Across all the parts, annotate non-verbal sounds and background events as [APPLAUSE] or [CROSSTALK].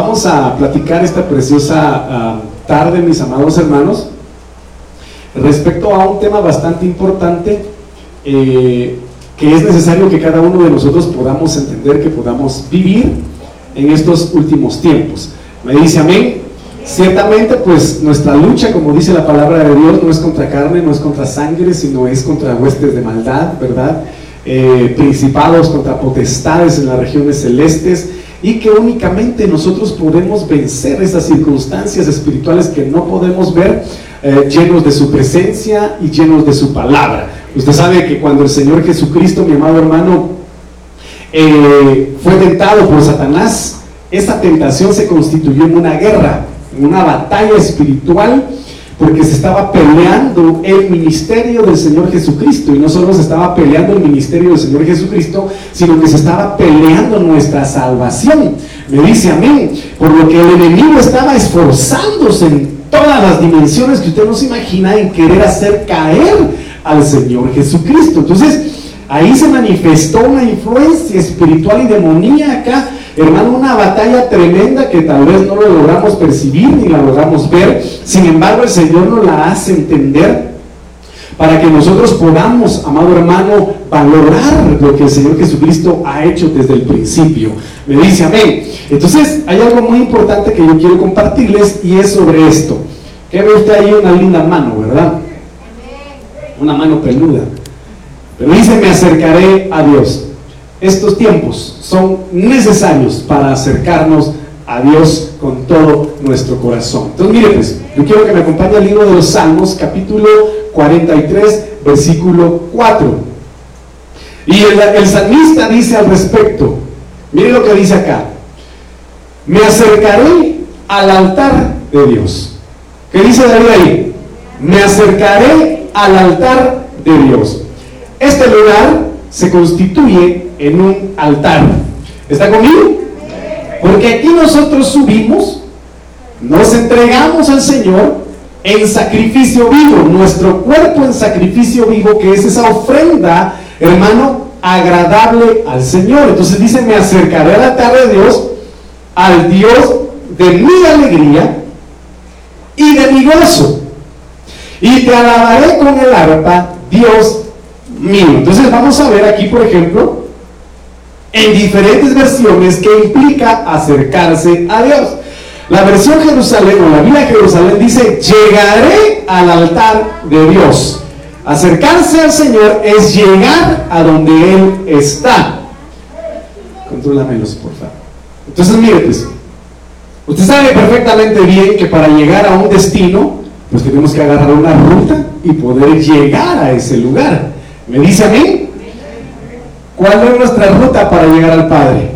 vamos a platicar esta preciosa ah, tarde, mis amados hermanos, respecto a un tema bastante importante eh, que es necesario que cada uno de nosotros podamos entender, que podamos vivir en estos últimos tiempos. Me dice amén. Ciertamente, pues nuestra lucha, como dice la palabra de Dios, no es contra carne, no es contra sangre, sino es contra huestes de maldad, ¿verdad? Eh, principados, contra potestades en las regiones celestes, y que únicamente nosotros podemos vencer esas circunstancias espirituales que no podemos ver, eh, llenos de su presencia y llenos de su palabra. Usted sabe que cuando el Señor Jesucristo, mi amado hermano, eh, fue tentado por Satanás, esa tentación se constituyó en una guerra una batalla espiritual porque se estaba peleando el ministerio del Señor Jesucristo. Y no solo se estaba peleando el ministerio del Señor Jesucristo, sino que se estaba peleando nuestra salvación. Me dice a mí, por lo que el enemigo estaba esforzándose en todas las dimensiones que usted no se imagina en querer hacer caer al Señor Jesucristo. Entonces, ahí se manifestó una influencia espiritual y demoníaca Hermano, una batalla tremenda que tal vez no lo logramos percibir ni la logramos ver. Sin embargo, el Señor nos la hace entender para que nosotros podamos, amado hermano, valorar lo que el Señor Jesucristo ha hecho desde el principio. Me dice amén. Entonces, hay algo muy importante que yo quiero compartirles y es sobre esto. Que ve usted ahí una linda mano, ¿verdad? Una mano peluda. Pero dice, me acercaré a Dios. Estos tiempos son necesarios para acercarnos a Dios con todo nuestro corazón. Entonces, mire pues, yo quiero que me acompañe al libro de los Salmos, capítulo 43, versículo 4. Y el, el salmista dice al respecto, mire lo que dice acá, me acercaré al altar de Dios. ¿Qué dice David ahí? Me acercaré al altar de Dios. Este lugar se constituye en un altar. ¿Está conmigo? Porque aquí nosotros subimos, nos entregamos al Señor en sacrificio vivo, nuestro cuerpo en sacrificio vivo, que es esa ofrenda, hermano, agradable al Señor. Entonces dice, me acercaré al altar de Dios, al Dios de mi alegría y de mi gozo. Y te alabaré con el arpa, Dios mío. Entonces vamos a ver aquí, por ejemplo, en diferentes versiones que implica acercarse a Dios. La versión Jerusalén o la Biblia Jerusalén dice, llegaré al altar de Dios. Acercarse al Señor es llegar a donde Él está. Contrólamelos, por favor. Entonces, mire, pues, usted sabe perfectamente bien que para llegar a un destino, pues tenemos que agarrar una ruta y poder llegar a ese lugar. ¿Me dice a mí? ¿Cuál es nuestra ruta para llegar al Padre?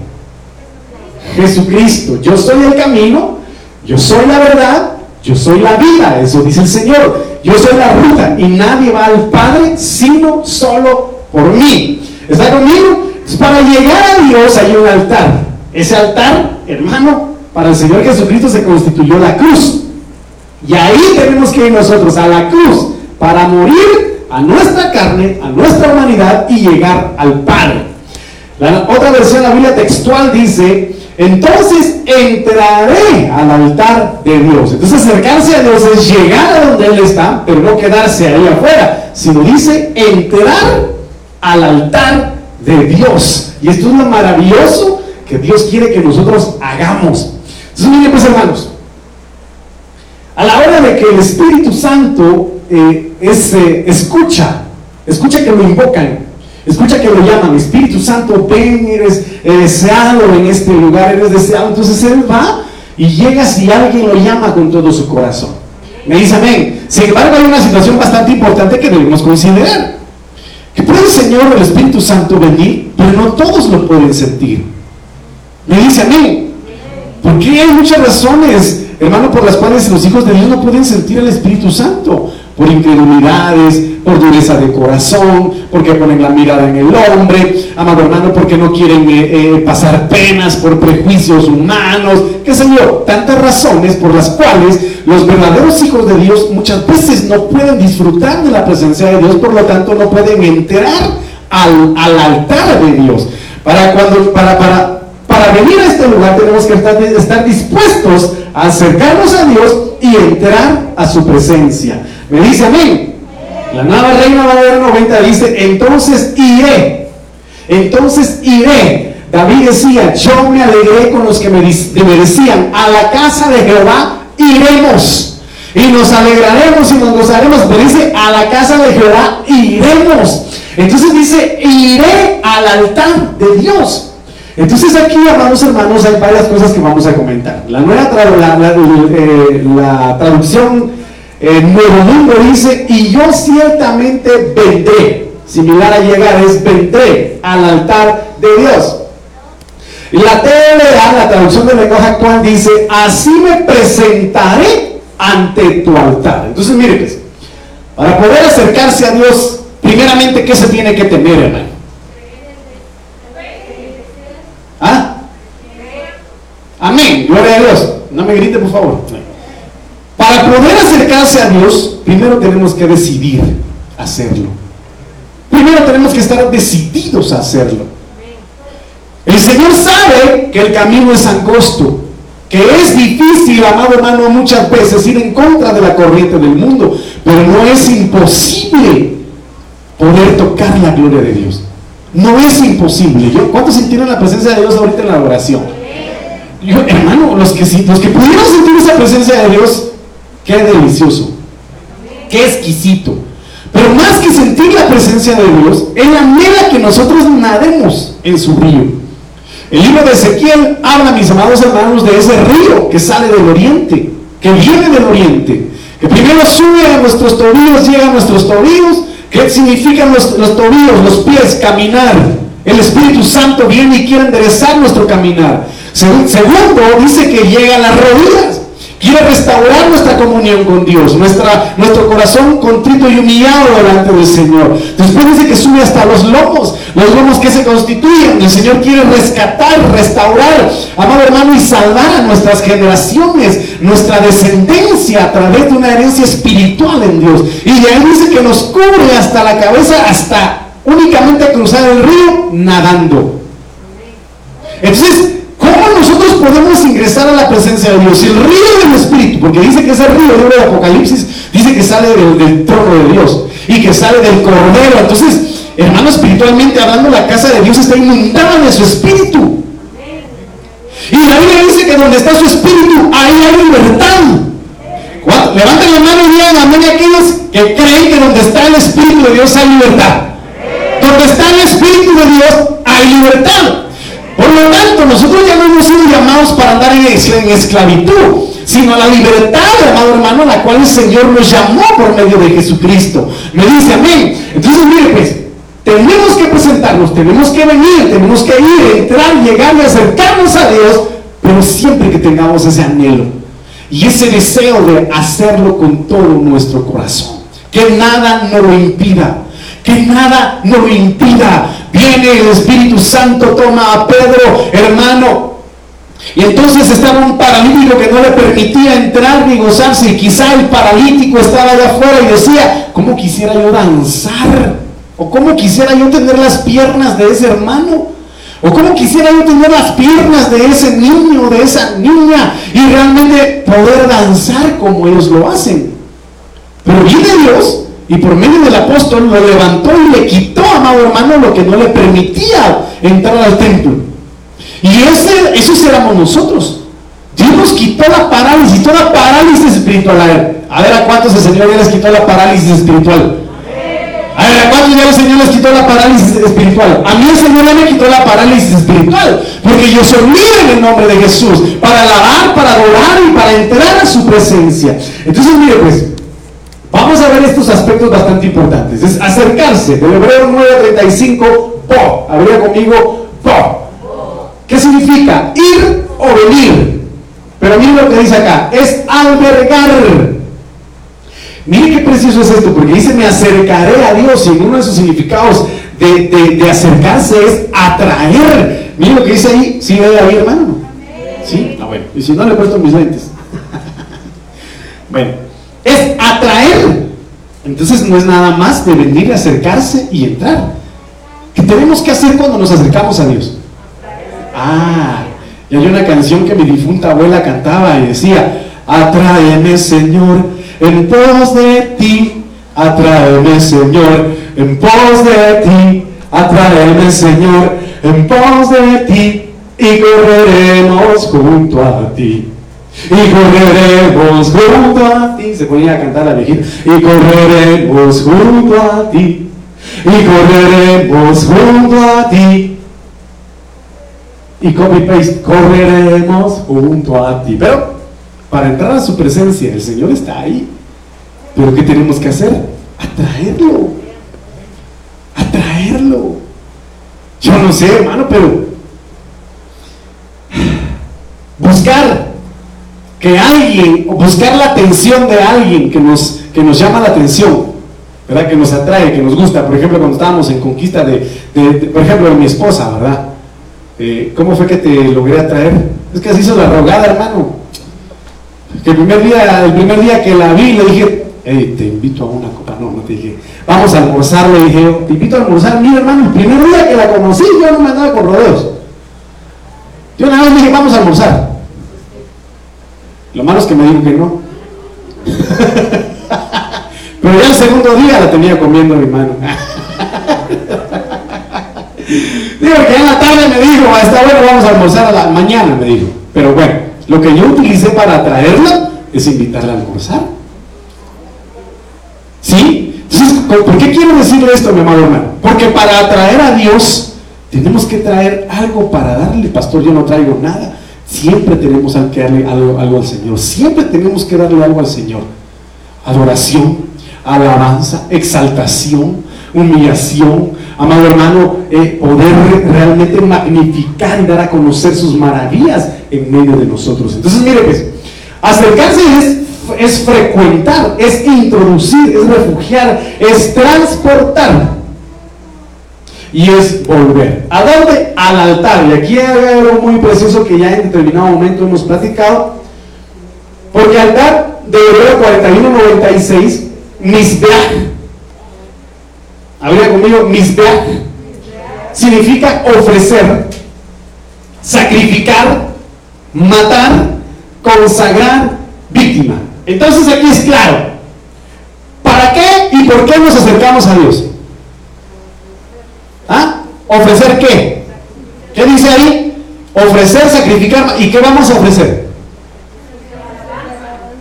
Jesucristo. Yo soy el camino, yo soy la verdad, yo soy la vida. Eso dice el Señor. Yo soy la ruta y nadie va al Padre sino solo por mí. ¿Está conmigo? para llegar a Dios hay un altar. Ese altar, hermano, para el Señor Jesucristo se constituyó la cruz. Y ahí tenemos que ir nosotros a la cruz para morir a nuestra carne, a nuestra humanidad y llegar al Padre. La otra versión de la Biblia textual dice, entonces entraré al altar de Dios. Entonces acercarse a Dios es llegar a donde Él está, pero no quedarse ahí afuera, sino dice entrar al altar de Dios. Y esto es lo maravilloso que Dios quiere que nosotros hagamos. Entonces miren pues hermanos, a la hora de que el Espíritu Santo eh, es, eh, escucha, escucha que lo invocan, escucha que lo llaman, Espíritu Santo, ven, eres deseado en este lugar, eres deseado. Entonces Él va y llega si alguien lo llama con todo su corazón. Me dice amén. Sin embargo, hay una situación bastante importante que debemos considerar. Que puede el Señor, el Espíritu Santo venir, pero no todos lo pueden sentir. Me dice amén. Porque hay muchas razones, hermano, por las cuales los hijos de Dios no pueden sentir el Espíritu Santo por incredulidades, por dureza de corazón, porque ponen la mirada en el hombre, amado hermano, porque no quieren eh, eh, pasar penas por prejuicios humanos, qué sé yo, tantas razones por las cuales los verdaderos hijos de Dios muchas veces no pueden disfrutar de la presencia de Dios, por lo tanto no pueden entrar al, altar de Dios. Para, cuando, para, para, para venir a este lugar tenemos que estar, estar dispuestos a acercarnos a Dios y entrar a su presencia. Me dice amén. La nueva Reina Valera 90 dice, entonces iré. Entonces iré. David decía, yo me alegré con los que me, decían, a la casa de Jehová iremos. Y nos alegraremos y nos gozaremos. Pero dice, a la casa de Jehová iremos. Entonces dice, iré al altar de Dios. Entonces aquí, amados hermanos, hay varias cosas que vamos a comentar. La nueva eh, la, traducción eh, Nuevo Mundo dice, y yo ciertamente vendré, similar a llegar, es vendré al altar de Dios. La TLA, la traducción del lenguaje actual, dice, así me presentaré ante tu altar. Entonces, mire pues, para poder acercarse a Dios, primeramente, ¿qué se tiene que temer, hermano? ¿Ah? Amén, gloria a Dios. No me grite, por favor. Para poder acercarse a Dios, primero tenemos que decidir hacerlo. Primero tenemos que estar decididos a hacerlo. El Señor sabe que el camino es angosto, que es difícil, amado hermano, muchas veces ir en contra de la corriente del mundo, pero no es imposible poder tocar la gloria de Dios. No es imposible. ¿Cuántos sintieron la presencia de Dios ahorita en la oración? Hermano, los que, los que pudieron sentir esa presencia de Dios, qué delicioso, qué exquisito. Pero más que sentir la presencia de Dios, es la manera que nosotros nademos en su río. El libro de Ezequiel habla, mis amados hermanos, de ese río que sale del oriente, que viene del oriente, que primero sube a nuestros tobillos, llega a nuestros tobillos, ¿Qué significan los, los tobillos, los pies? Caminar. El Espíritu Santo viene y quiere enderezar nuestro caminar. Segundo, dice que llega a las rodillas. Quiere restaurar nuestra comunión con Dios, nuestra, nuestro corazón contrito y humillado delante del Señor. Después dice que sube hasta los lomos, los lomos que se constituyen. El Señor quiere rescatar, restaurar, amado hermano, y salvar a nuestras generaciones, nuestra descendencia a través de una herencia espiritual en Dios. Y de ahí dice que nos cubre hasta la cabeza, hasta únicamente cruzar el río nadando. Entonces, ¿Cómo nosotros podemos ingresar a la presencia de Dios? El río del Espíritu, porque dice que ese río, el libro de Apocalipsis, dice que sale del, trono de Dios y que sale del cordero. Entonces, hermano, espiritualmente hablando, la casa de Dios está inundada de su espíritu. Y la Biblia dice que donde está su espíritu, ahí hay libertad. Levanten la mano y digan amén a aquellos que creen que donde está el espíritu de Dios hay libertad. Donde está el espíritu de Dios hay libertad. Por lo tanto, nosotros ya no hemos sido llamados para andar en esclavitud, sino a la libertad, amado hermano, a la cual el Señor nos llamó por medio de Jesucristo. Me dice amén. Entonces, mire, pues, tenemos que presentarnos, tenemos que venir, tenemos que ir, entrar, llegar y acercarnos a Dios, pero siempre que tengamos ese anhelo y ese deseo de hacerlo con todo nuestro corazón. Que nada nos lo impida que nada nos lo impida. Viene el Espíritu Santo, toma a Pedro, hermano. Y entonces estaba un paralítico que no le permitía entrar ni gozarse. Y quizá el paralítico estaba allá afuera y decía, ¿cómo quisiera yo danzar? ¿O cómo quisiera yo tener las piernas de ese hermano? ¿O cómo quisiera yo tener las piernas de ese niño, de esa niña? Y realmente poder danzar como ellos lo hacen. Pero viene Dios y por medio del apóstol lo levantó y le quitó, amado hermano, lo que no le permitía entrar al templo. Y ese, esos éramos nosotros. Dios nos quitó la parálisis, toda parálisis espiritual. A ver, a cuántos el Señor ya les quitó la parálisis espiritual. A ver, ¿a cuántos ya el Señor les quitó la parálisis espiritual? A mí el Señor ya me quitó la parálisis espiritual. Porque yo soy libre en el nombre de Jesús. Para alabar, para adorar y para entrar a su presencia. Entonces, mire pues, Vamos a ver estos aspectos bastante importantes. Es acercarse. Del hebreo 9.35, po. Habría conmigo, po. ¿Qué significa? Ir o venir. Pero miren lo que dice acá. Es albergar. Miren qué precioso es esto, porque dice me acercaré a Dios y en uno de sus significados de, acercarse es atraer. Miren lo que dice ahí. ¿Sí ve ahí, hermano? ¿Sí? Ah, bueno. Y si no, le he puesto mis lentes. [LAUGHS] bueno es atraer. Entonces no es nada más de venir, acercarse y entrar. ¿Qué tenemos que hacer cuando nos acercamos a Dios? Ah, Y hay una canción que mi difunta abuela cantaba y decía, atráeme Señor en pos de ti, atráeme Señor en pos de ti, atráeme Señor en pos de ti y correremos junto a ti. Y correremos junto a ti. Se ponía a cantar la viejita. Y correremos junto a ti. Y correremos junto a ti. Y copy paste, correremos junto a ti. Pero para entrar a su presencia, el Señor está ahí. Pero ¿qué tenemos que hacer? Atraerlo. Atraerlo. Yo no sé, hermano, pero [SIGHS] buscar que alguien, o buscar la atención de alguien que nos, que nos llama la atención, ¿verdad? Que nos atrae, que nos gusta. Por ejemplo, cuando estábamos en conquista de, por ejemplo, de mi esposa, ¿verdad? Eh, ¿Cómo fue que te logré atraer? Es que así hizo la rogada, hermano. Que el primer día, el primer día que la vi, le dije, hey, te invito a una copa. No, no te dije, vamos a almorzar, le dije, te invito a almorzar. Mira, hermano, el primer día que la conocí, yo no me andaba con rodeos. Yo nada más dije, vamos a almorzar. Lo malo es que me dijo que no. Pero ya el segundo día la tenía comiendo mi mano. Digo que en la tarde me dijo, está bueno, vamos a almorzar a la mañana, me dijo. Pero bueno, lo que yo utilicé para atraerla es invitarla a almorzar. ¿Sí? Entonces, ¿por qué quiero decirle esto, mi amado hermano? Porque para atraer a Dios tenemos que traer algo para darle, pastor, yo no traigo nada. Siempre tenemos que darle algo, al Señor. Siempre tenemos que darle algo al Señor. Adoración, alabanza, exaltación, humillación. Amado hermano, eh, poder realmente magnificar y dar a conocer sus maravillas en medio de nosotros. Entonces, mire pues, acercarse es, es frecuentar, es introducir, es refugiar, es transportar y es volver. ¿A dónde? Al altar. Y aquí hay algo muy precioso que ya en determinado momento hemos platicado. Porque altar de Hebreo 41-96, misbeach. Habría conmigo, misbeach. Significa ofrecer, sacrificar, matar, consagrar, víctima. Entonces aquí es claro. ¿Para qué y por qué nos acercamos a Dios? ¿Ah? ¿Ofrecer qué? ¿Qué dice ahí? Ofrecer, sacrificar. ¿Y qué vamos a ofrecer?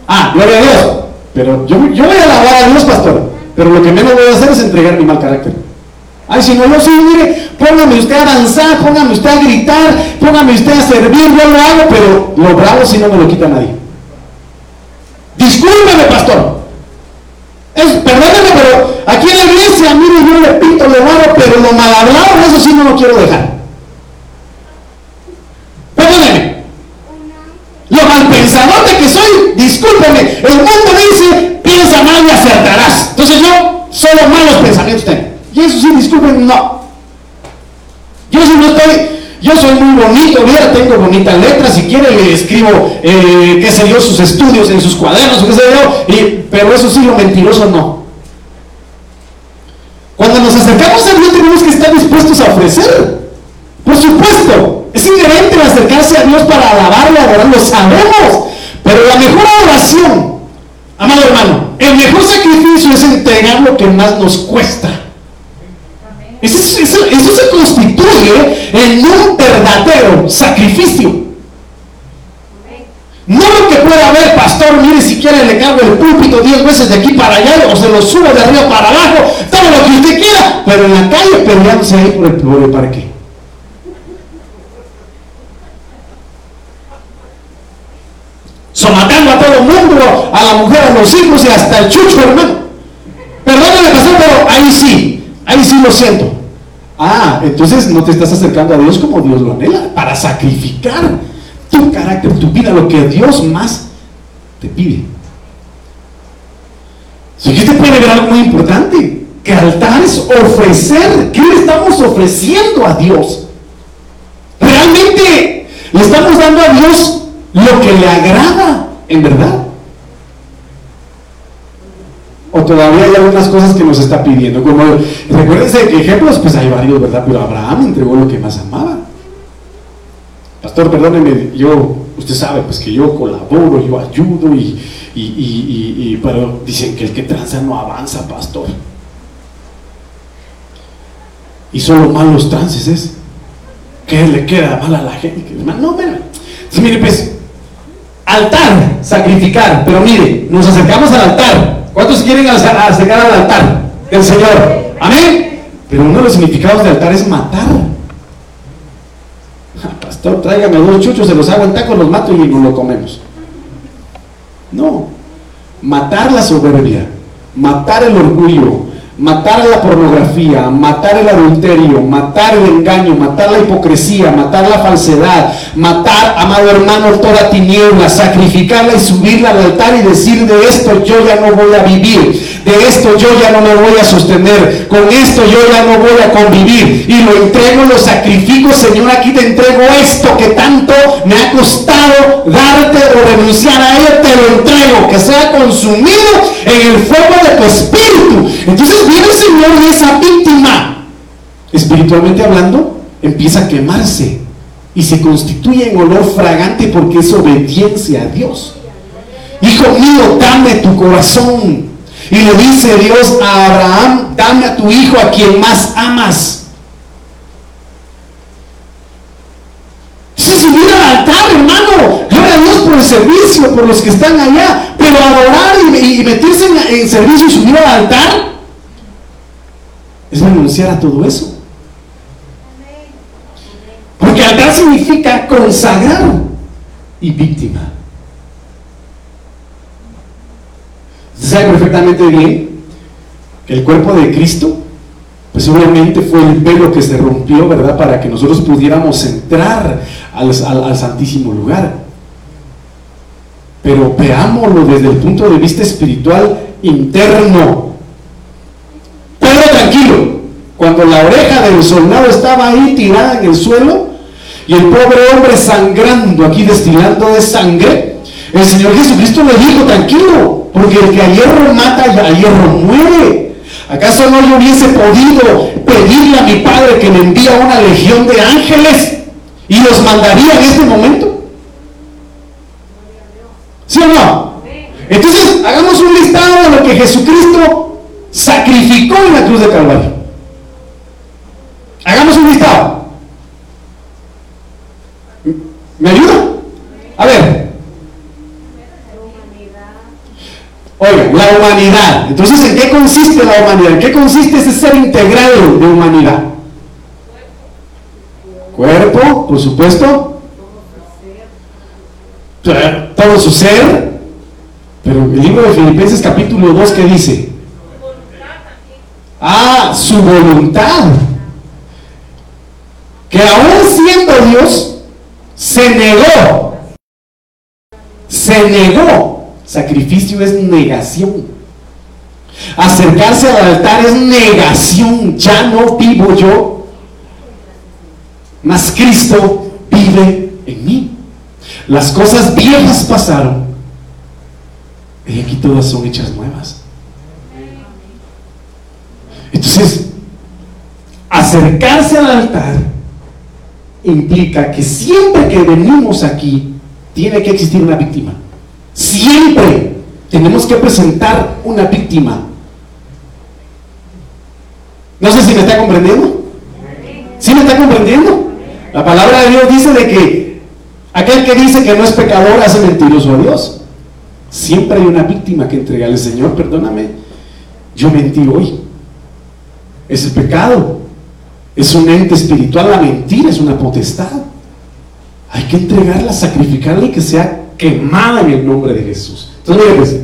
Ah, gloria a Dios. Pero yo, yo voy a alabar a Dios, pastor. Pero lo que menos voy a hacer es entregar mi mal carácter. Ay, si no lo soy, mire, póngame usted a danzar, póngame usted a gritar, póngame usted a servir, yo lo hago, pero lo bravo si no me lo quita nadie. Discúlpeme, pastor. Es, perdóneme, pero aquí en la iglesia, mire, yo le pinto, le barro, pero lo mal hablado, eso sí no lo quiero dejar. Perdóneme. Lo mal pensador de que soy, discúlpeme, el mundo dice, piensa mal y acertarás. Entonces yo solo malos pensamientos tengo. Y eso sí, discúlpeme, no. Yo si no estoy, yo soy muy bonito, mira, tengo bonitas letras, si quiere le escribo, eh, qué sé yo, sus estudios en sus cuadernos, qué sé yo, y, pero eso sí, lo mentiroso no. Cuando nos acercamos a Dios tenemos que estar dispuestos a ofrecer. Por supuesto, es inherente acercarse a Dios para alabarle, adorarlo, sabemos. Pero la mejor oración, amado hermano, el mejor sacrificio es entregar lo que más nos cuesta. Eso, se constituye en un verdadero sacrificio. No lo que pueda haber, pastor, mire si quiere le cargo el púlpito diez veces de aquí para allá o se lo subo de arriba para abajo, todo lo que usted quiera, pero en la calle peleándose ahí por el, por el parque. Somatando a todo el mundo, a la mujer, a los hijos y hasta el chucho, hermano. Perdóname, pastor, pero ahí sí, Ahí sí lo siento. Ah, entonces no te estás acercando a Dios como Dios lo anhela, para sacrificar tu carácter, tu vida, lo que Dios más te pide. Si te puede ver algo muy importante, que altar es ofrecer. ¿Qué le estamos ofreciendo a Dios? Realmente le estamos dando a Dios lo que le agrada, en verdad o todavía hay algunas cosas que nos está pidiendo. Como recuérdense que ejemplos, pues hay varios, ¿verdad? Pero Abraham entregó lo que más amaba. Pastor, perdóneme, yo, usted sabe, pues que yo colaboro, yo ayudo y, y, y, y pero dicen que el que tranza no avanza, pastor. Y solo malos trances es. ¿Qué le queda mal a la gente? No, bueno. Sí, mire, pues, altar, sacrificar. Pero mire, nos acercamos al altar. ¿Cuántos quieren acercar al altar del Señor? Amén. Pero uno de los significados del altar es matar. Tráigame dos chuchos, se los hago en tacos, los mato y lo comemos. No. Matar la soberbia, matar el orgullo, matar la pornografía, matar el adulterio, matar el engaño, matar la hipocresía, matar la falsedad, matar, amado hermano, toda tiniebla, sacrificarla y subirla al altar y decir de esto yo ya no voy a vivir, de esto yo ya no me voy a sostener, con esto yo ya no voy a convivir y lo entrego, lo sacrifico, Señor, aquí te entrego esto que tanto me ha costado darte o renunciar a él, te lo entrego, que sea consumido en el fuego de tu espíritu. Entonces viene Señor y esa víctima, espiritualmente hablando, empieza a quemarse y se constituye en olor fragante porque es obediencia a Dios. Hijo mío, dame tu corazón. Y le dice Dios a Abraham, dame a tu hijo a quien más amas. Se subir al altar, hermano. Gloria a Dios por el servicio, por los que están allá. Pero adorar y, meterse en, en servicio y subir al altar es renunciar a todo eso. Porque altar significa consagrar y víctima. Usted sabe perfectamente bien que el cuerpo de Cristo, pues obviamente fue el velo que se rompió, ¿verdad? Para que nosotros pudiéramos entrar al, al santísimo lugar. Pero veámoslo desde el punto de vista espiritual interno. Pero tranquilo, cuando la oreja del soldado estaba ahí tirada en el suelo y el pobre hombre sangrando aquí destilando de sangre, el Señor Jesucristo le dijo, tranquilo, porque el que a hierro mata, a hierro muere. ¿Acaso no yo hubiese podido pedirle a mi Padre que me envía una legión de ángeles y los mandaría en este momento? ¿Sí o no? Entonces, hagamos un listado de lo que Jesucristo sacrificó en la cruz de Calvario. Hagamos un listado. ¿Me ayuda? A ver. Oiga, la humanidad. Entonces, ¿en qué consiste la humanidad? ¿En qué consiste ese ser integral de humanidad? Cuerpo, por supuesto. Todo su ser. Pero el libro de Filipenses capítulo 2, ¿qué dice? Ah, su voluntad que aún siendo Dios, se negó. Se negó. Sacrificio es negación. Acercarse al altar es negación. Ya no vivo yo, mas Cristo vive en mí. Las cosas viejas pasaron. Y aquí todas son hechas nuevas. Entonces, acercarse al altar implica que siempre que venimos aquí tiene que existir una víctima. Siempre tenemos que presentar una víctima. No sé si me está comprendiendo. ¿Sí me está comprendiendo? La palabra de Dios dice de que aquel que dice que no es pecador hace mentiroso a Dios. Siempre hay una víctima que entregarle, Señor, perdóname, yo mentí hoy. Es el pecado. Es un ente espiritual, la mentira es una potestad. Hay que entregarla, sacrificarla y que sea quemada en el nombre de Jesús. Entonces, mire pues,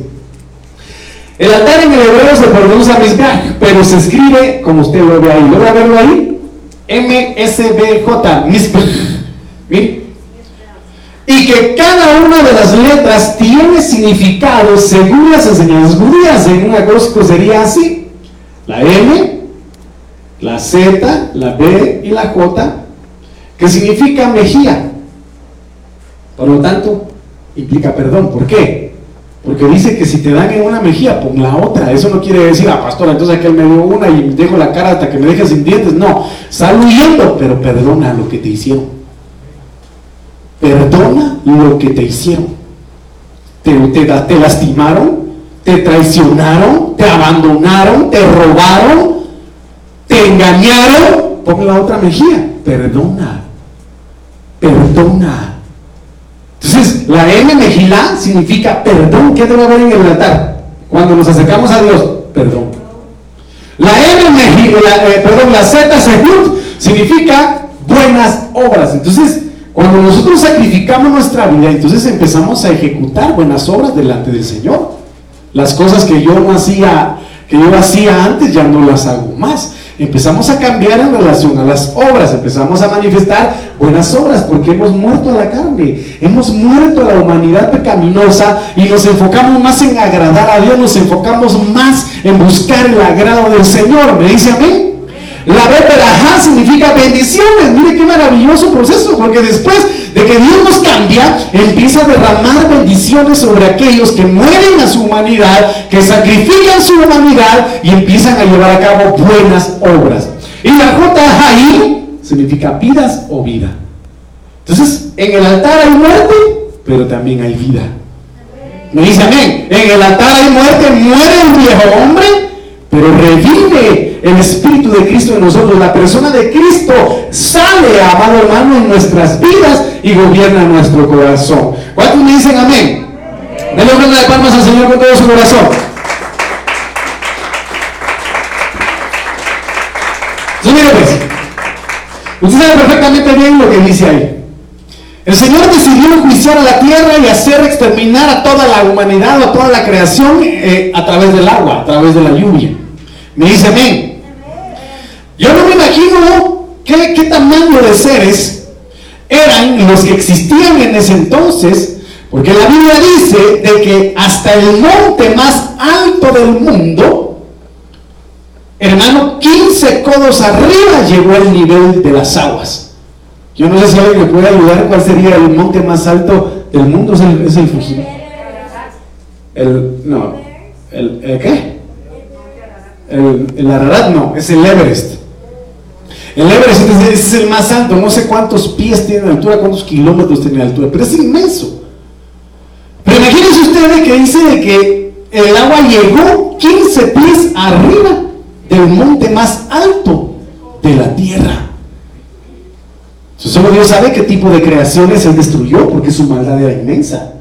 el altar en el hebreo se pronuncia Mizbeach, pero se escribe como usted lo ve ahí. ¿Lo a verlo ahí? M-S-B-J, Mizbeach. Y que cada una de las letras tiene significado según las enseñanzas judías. En un acróstico sería así. La M la Z, la B y la J, que significa mejía. Por lo tanto, implica perdón. ¿Por qué? Porque dice que si te dan en una mejilla, pon la otra. Eso no quiere decir, ah, pastor, entonces aquel me dio una y dejo la cara hasta que me deje sin dientes. No, sal huyendo, pero perdona lo que te hicieron. perdona lo que te hicieron. Te, te, lastimaron, te traicionaron, te abandonaron, te robaron, te engañaron. Pon la otra mejilla, perdona, perdona. Entonces, la M mejilá significa perdón. ¿Qué debe haber en el altar? Cuando nos acercamos a Dios, perdón. La M mejilá, eh, perdón, la Z significa buenas obras. Entonces, cuando nosotros sacrificamos nuestra vida, entonces empezamos a ejecutar buenas obras delante del Señor. Las cosas que yo no hacía, que yo hacía antes, ya no las hago más. Empezamos a cambiar en relación a las obras, empezamos a manifestar buenas obras porque hemos muerto a la carne, hemos muerto a la humanidad pecaminosa y nos enfocamos más en agradar a Dios, nos enfocamos más en buscar el agrado del Señor. ¿Me dice a mí? La Berajá significa bendiciones. Mire qué maravilloso proceso, porque después de que Dios nos cambia, empieza a derramar bendiciones sobre aquellos que mueren a su humanidad, que sacrifican su humanidad y empiezan a llevar a cabo buenas obras. Y la J ahí significa vidas o vida. Entonces, en el altar hay muerte, pero también hay vida. Me dice amén. En el altar hay muerte, muere el viejo hombre, pero revive el Espíritu de Cristo en nosotros, la persona de Cristo sale, amado hermano, en nuestras vidas y gobierna nuestro corazón. ¿Cuántos me dicen amén? Denle una de palmas al Señor con todo su corazón. Entonces, pues, usted sabe perfectamente bien lo que dice ahí. El Señor decidió enjuiciar a la tierra y hacer exterminar a toda la humanidad, a toda la creación eh, a través del agua, a través de la lluvia. Me dice amén. Yo no me imagino qué, qué tamaño de seres eran los que existían en ese entonces, porque la Biblia dice de que hasta el monte más alto del mundo, hermano, 15 codos arriba llegó el nivel de las aguas. Yo no sé si alguien me puede ayudar cuál sería el monte más alto del mundo, es el, es el El, no, el, ¿el qué? El, el Ararat no, es el Everest. El Everest es, el más alto, no sé cuántos pies tiene de altura, cuántos kilómetros tiene de altura, pero es inmenso. Pero imagínense ustedes que dice de que el agua llegó 15 pies arriba del monte más alto de la tierra. solo Dios sabe qué tipo de creaciones Él destruyó, porque su maldad era inmensa.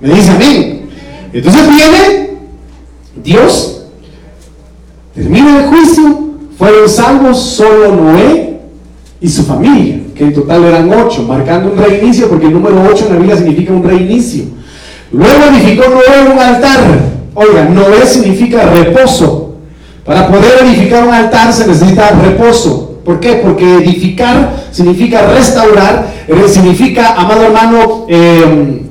Me dice amén. Entonces viene Dios Termina el juicio, fueron salvos solo Noé y su familia, que en total eran ocho, marcando un reinicio, porque el número ocho en la Biblia significa un reinicio. Luego edificó Noé un altar. Oiga, Noé significa reposo. Para poder edificar un altar se necesita reposo. ¿Por qué? Porque edificar significa restaurar, significa, amado hermano, eh,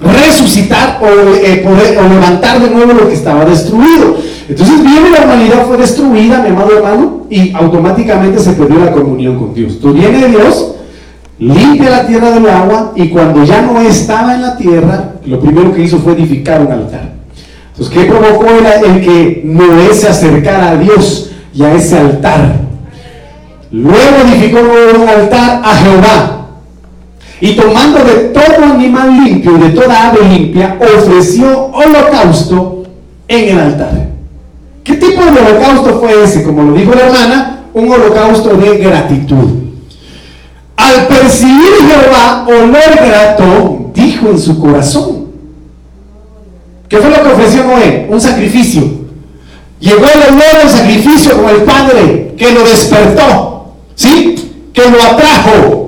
resucitar eh, o levantar de nuevo lo que estaba destruido. Entonces viene la humanidad, fue destruida, mi amado hermano, y automáticamente se perdió la comunión con Dios. Tú viene Dios, limpia la tierra del agua, y cuando ya no estaba en la tierra, lo primero que hizo fue edificar un altar. Entonces, ¿qué provocó era el que Noé se acercara a Dios y a ese altar? Luego edificó un altar a Jehová, y tomando de todo animal limpio de toda ave limpia, ofreció holocausto en el altar. ¿Qué tipo de holocausto fue ese? Como lo dijo la hermana, un holocausto de gratitud. Al percibir Jehová olor grato, dijo en su corazón. ¿Qué fue lo que ofreció Noé? Un sacrificio. Llegó el olor del sacrificio con el Padre que lo despertó, ¿sí? Que lo atrajo,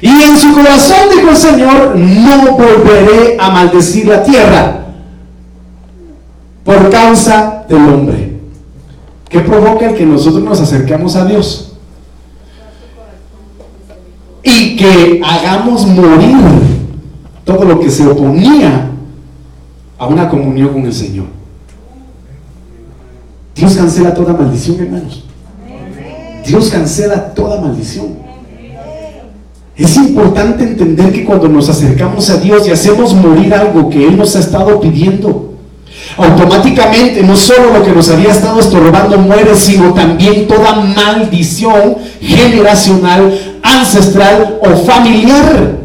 y en su corazón dijo el Señor, no volveré a maldecir la tierra por causa del hombre. ¿Qué provoca el que nosotros nos acercamos a Dios? Y que hagamos morir todo lo que se oponía a una comunión con el Señor. Dios cancela toda maldición, hermanos. Dios cancela toda maldición. Es importante entender que cuando nos acercamos a Dios y hacemos morir algo que Él nos ha estado pidiendo, automáticamente no solo lo que nos había estado estorbando muere, sino también toda maldición generacional ancestral o familiar.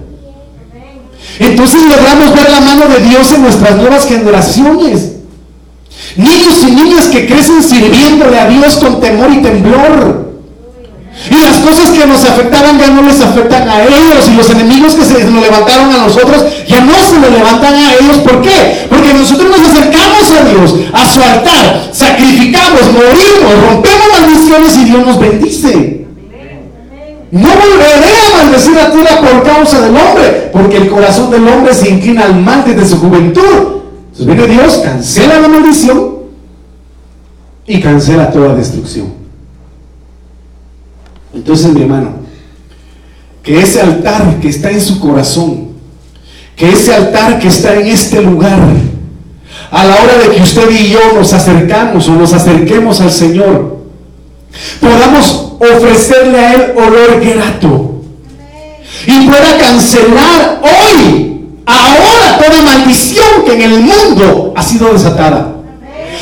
Entonces logramos ver la mano de Dios en nuestras nuevas generaciones. Niños y niñas que crecen sirviéndole a Dios con temor y temblor. Y las cosas que nos afectaban ya no les afectan a ellos. Y los enemigos que se nos levantaron a nosotros ya no se nos levantan a ellos. ¿Por qué? Porque nosotros nos acercamos A su altar, sacrificamos, morimos, rompemos maldiciones y Dios nos bendice. No volveré a maldecir a tierra por causa del hombre, porque el corazón del hombre se inclina al mal desde su juventud. Entonces viene Dios, cancela la maldición y cancela toda destrucción. Entonces, mi hermano, que ese altar que está en su corazón, que ese altar que está en este lugar, a la hora de que usted y yo nos acercamos o nos acerquemos al Señor, podamos ofrecerle a Él olor grato y pueda cancelar hoy, ahora, toda maldición que en el mundo ha sido desatada.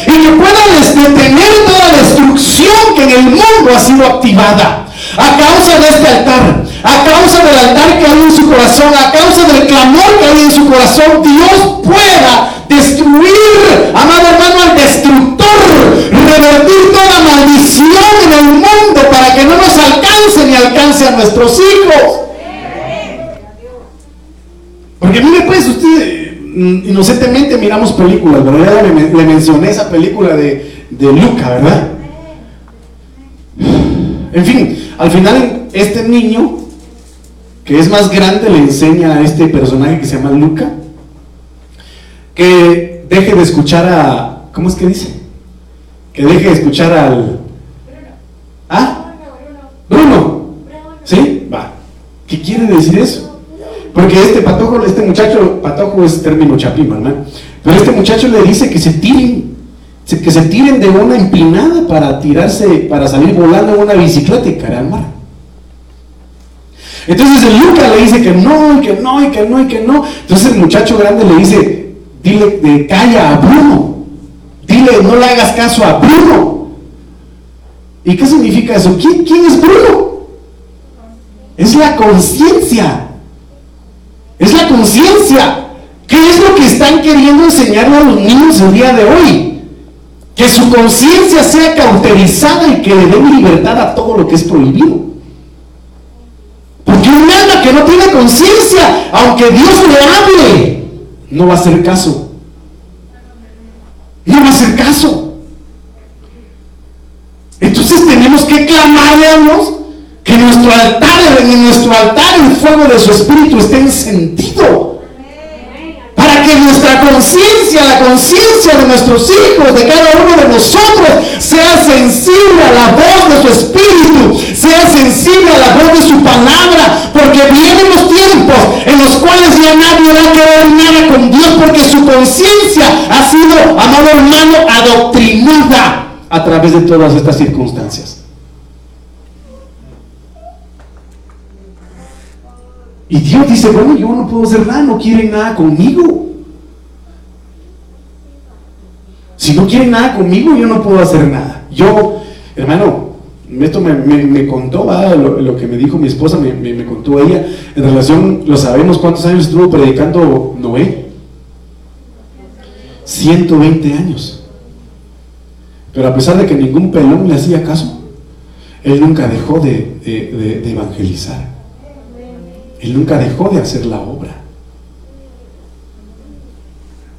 Y que pueda detener toda destrucción que en el mundo ha sido activada. A causa de este altar, a causa del altar que hay en su corazón, a causa del clamor que hay en su corazón, Dios pueda destruir, amado hermano, al destructor, revertir toda maldición en el mundo para que no nos alcance ni alcance a nuestros hijos. Porque mire pues, usted mm, inocentemente miramos películas, ¿verdad? Le, le mencioné esa película de, de Luca, ¿verdad? En fin, al final este niño, que es más grande, le enseña a este personaje que se llama Luca, que deje de escuchar a... ¿Cómo es que dice? Que deje de escuchar al... ¿Ah? Bruno. ¿Sí? Va. ¿Qué quiere decir eso? Porque este patojo, este muchacho, patojo es término chapima, ¿no? Pero este muchacho le dice que se tiren que se tiren de una empinada para tirarse, para salir volando en una bicicleta y mar. Entonces el Luca le dice que no, y que no, y que no, y que no. Entonces el muchacho grande le dice, dile, de, calla a Bruno. Dile, no le hagas caso a Bruno. ¿Y qué significa eso? ¿Quién, quién es Bruno? Es la conciencia. Es la conciencia. ¿Qué es lo que están queriendo enseñarle a los niños el día de hoy? Que su conciencia sea cauterizada y que le den libertad a todo lo que es prohibido. No tiene conciencia, aunque Dios le hable, no va a hacer caso. No va a hacer caso. Entonces tenemos que clamarle que nuestro altar, en nuestro altar el fuego de su espíritu esté encendido que nuestra conciencia, la conciencia de nuestros hijos, de cada uno de nosotros, sea sensible a la voz de su espíritu, sea sensible a la voz de su palabra, porque vienen los tiempos en los cuales ya nadie va a querer nada con Dios, porque su conciencia ha sido, amado hermano, adoctrinada a través de todas estas circunstancias. Y Dios dice, bueno, yo no puedo hacer nada, no quieren nada conmigo. Si no quieren nada conmigo, yo no puedo hacer nada. Yo, hermano, esto me, contó, lo, que me dijo mi esposa, me, contó ella, en relación, lo sabemos cuántos años estuvo predicando Noé. 120 años. Pero a pesar de que ningún pelón le hacía caso, él nunca dejó de evangelizar. Él nunca dejó de hacer la obra.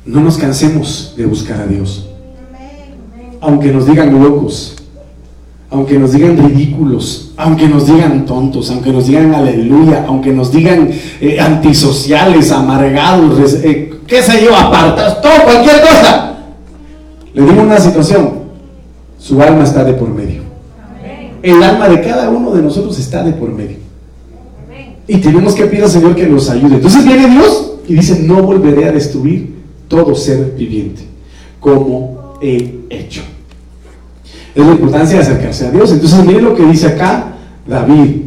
No nos cansemos de buscar a Dios aunque nos digan locos, aunque nos digan ridículos, aunque nos digan tontos, aunque nos digan aleluya, aunque nos digan eh, antisociales, amargados, eh, qué sé yo, apartados, todo, cualquier cosa. Le digo una situación, su alma está de por medio. El alma de cada uno de nosotros está de por medio. Y tenemos que pedir al Señor que nos ayude. Entonces viene Dios y dice, no volveré a destruir todo ser viviente, como he hecho. Es la importancia de acercarse a Dios. Entonces, mire lo que dice acá David.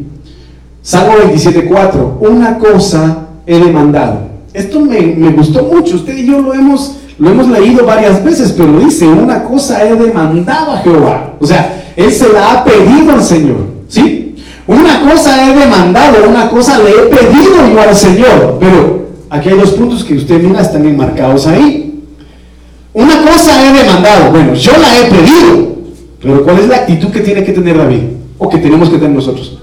Salmo 27.4. Una cosa he demandado. Esto me, gustó mucho. Usted y yo lo hemos, lo hemos leído varias veces, pero dice, una cosa he demandado a Jehová. O sea, Él se la ha pedido al Señor. ¿Sí? Una cosa he demandado, una cosa le he pedido yo al Señor. Pero aquí hay dos puntos que usted mira, están enmarcados ahí. Una cosa he demandado, bueno, yo la he pedido. Pero ¿cuál es la actitud que tiene que tener David? O que tenemos que tener nosotros.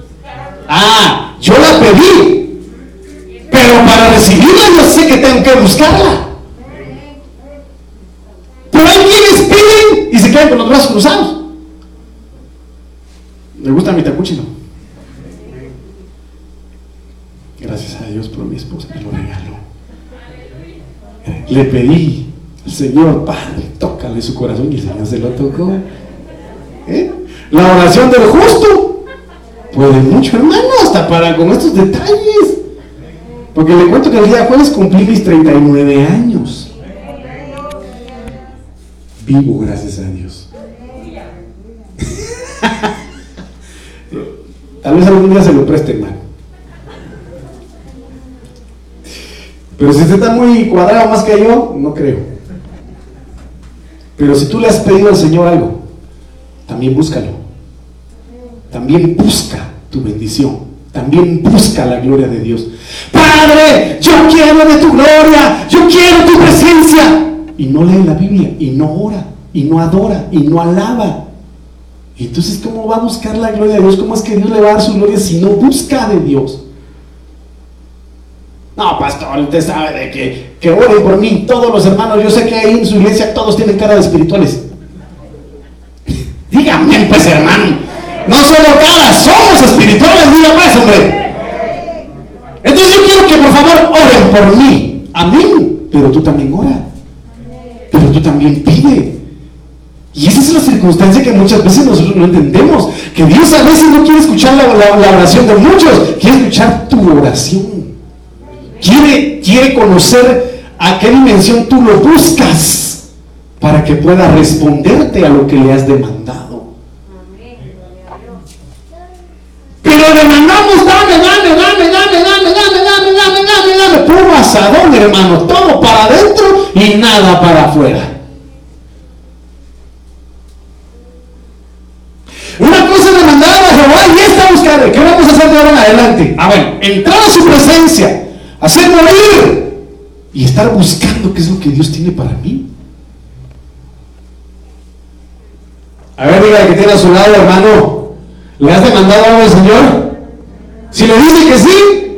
Ah, yo la pedí. Pero para recibirla yo sé que tengo que buscarla. Pero hay quienes piden y se quedan con los brazos cruzados. Me gusta mi tacuchino. Gracias a Dios por mi esposa me lo regaló. Le pedí al Señor, Padre, tócale su corazón y el Señor se lo tocó. ¿Eh? La oración del justo puede mucho, hermano, hasta para con estos detalles. Porque le cuento que el día jueves cumplí mis 39 años. Vivo, gracias a Dios. [LAUGHS] Tal vez algún día se lo preste, hermano. Pero si usted está muy cuadrado más que yo, no creo. Pero si tú le has pedido al Señor algo, también búscalo. También busca tu bendición. También busca la gloria de Dios. Padre, yo quiero de tu gloria, yo quiero tu presencia. Y no lee la Biblia, y no ora, y no adora, y no alaba. Entonces, ¿cómo va a buscar la gloria de Dios? ¿Cómo es que Dios le va a dar su gloria si no busca de Dios? No, pastor, usted sabe de que, que oren por mí todos los hermanos. Yo sé que ahí en su iglesia todos tienen cara de espirituales. Dígame, pues, hermano. No solo cara, somos espirituales, dígame, pues, hombre. Entonces yo quiero que por favor oren por mí. Amén. Pero tú también ora. Pero tú también pide. Y esa es la circunstancia que muchas veces nosotros no entendemos. Que Dios a veces no quiere escuchar la, la oración de muchos, quiere escuchar tu oración. Quiere, quiere conocer a qué dimensión tú lo buscas para que pueda responderte a lo que le has demandado. Dame, puro asadón, hermano, todo para adentro y nada para afuera. Una cosa demandada a Jehová y esta buscar, ¿qué vamos a hacer de ahora en adelante? Ah, bueno, entrar a su presencia, hacer morir y estar buscando qué es lo que Dios tiene para mí. A ver, diga que tiene a su lado, hermano, ¿le has demandado algo al Señor? Si le dice que sí,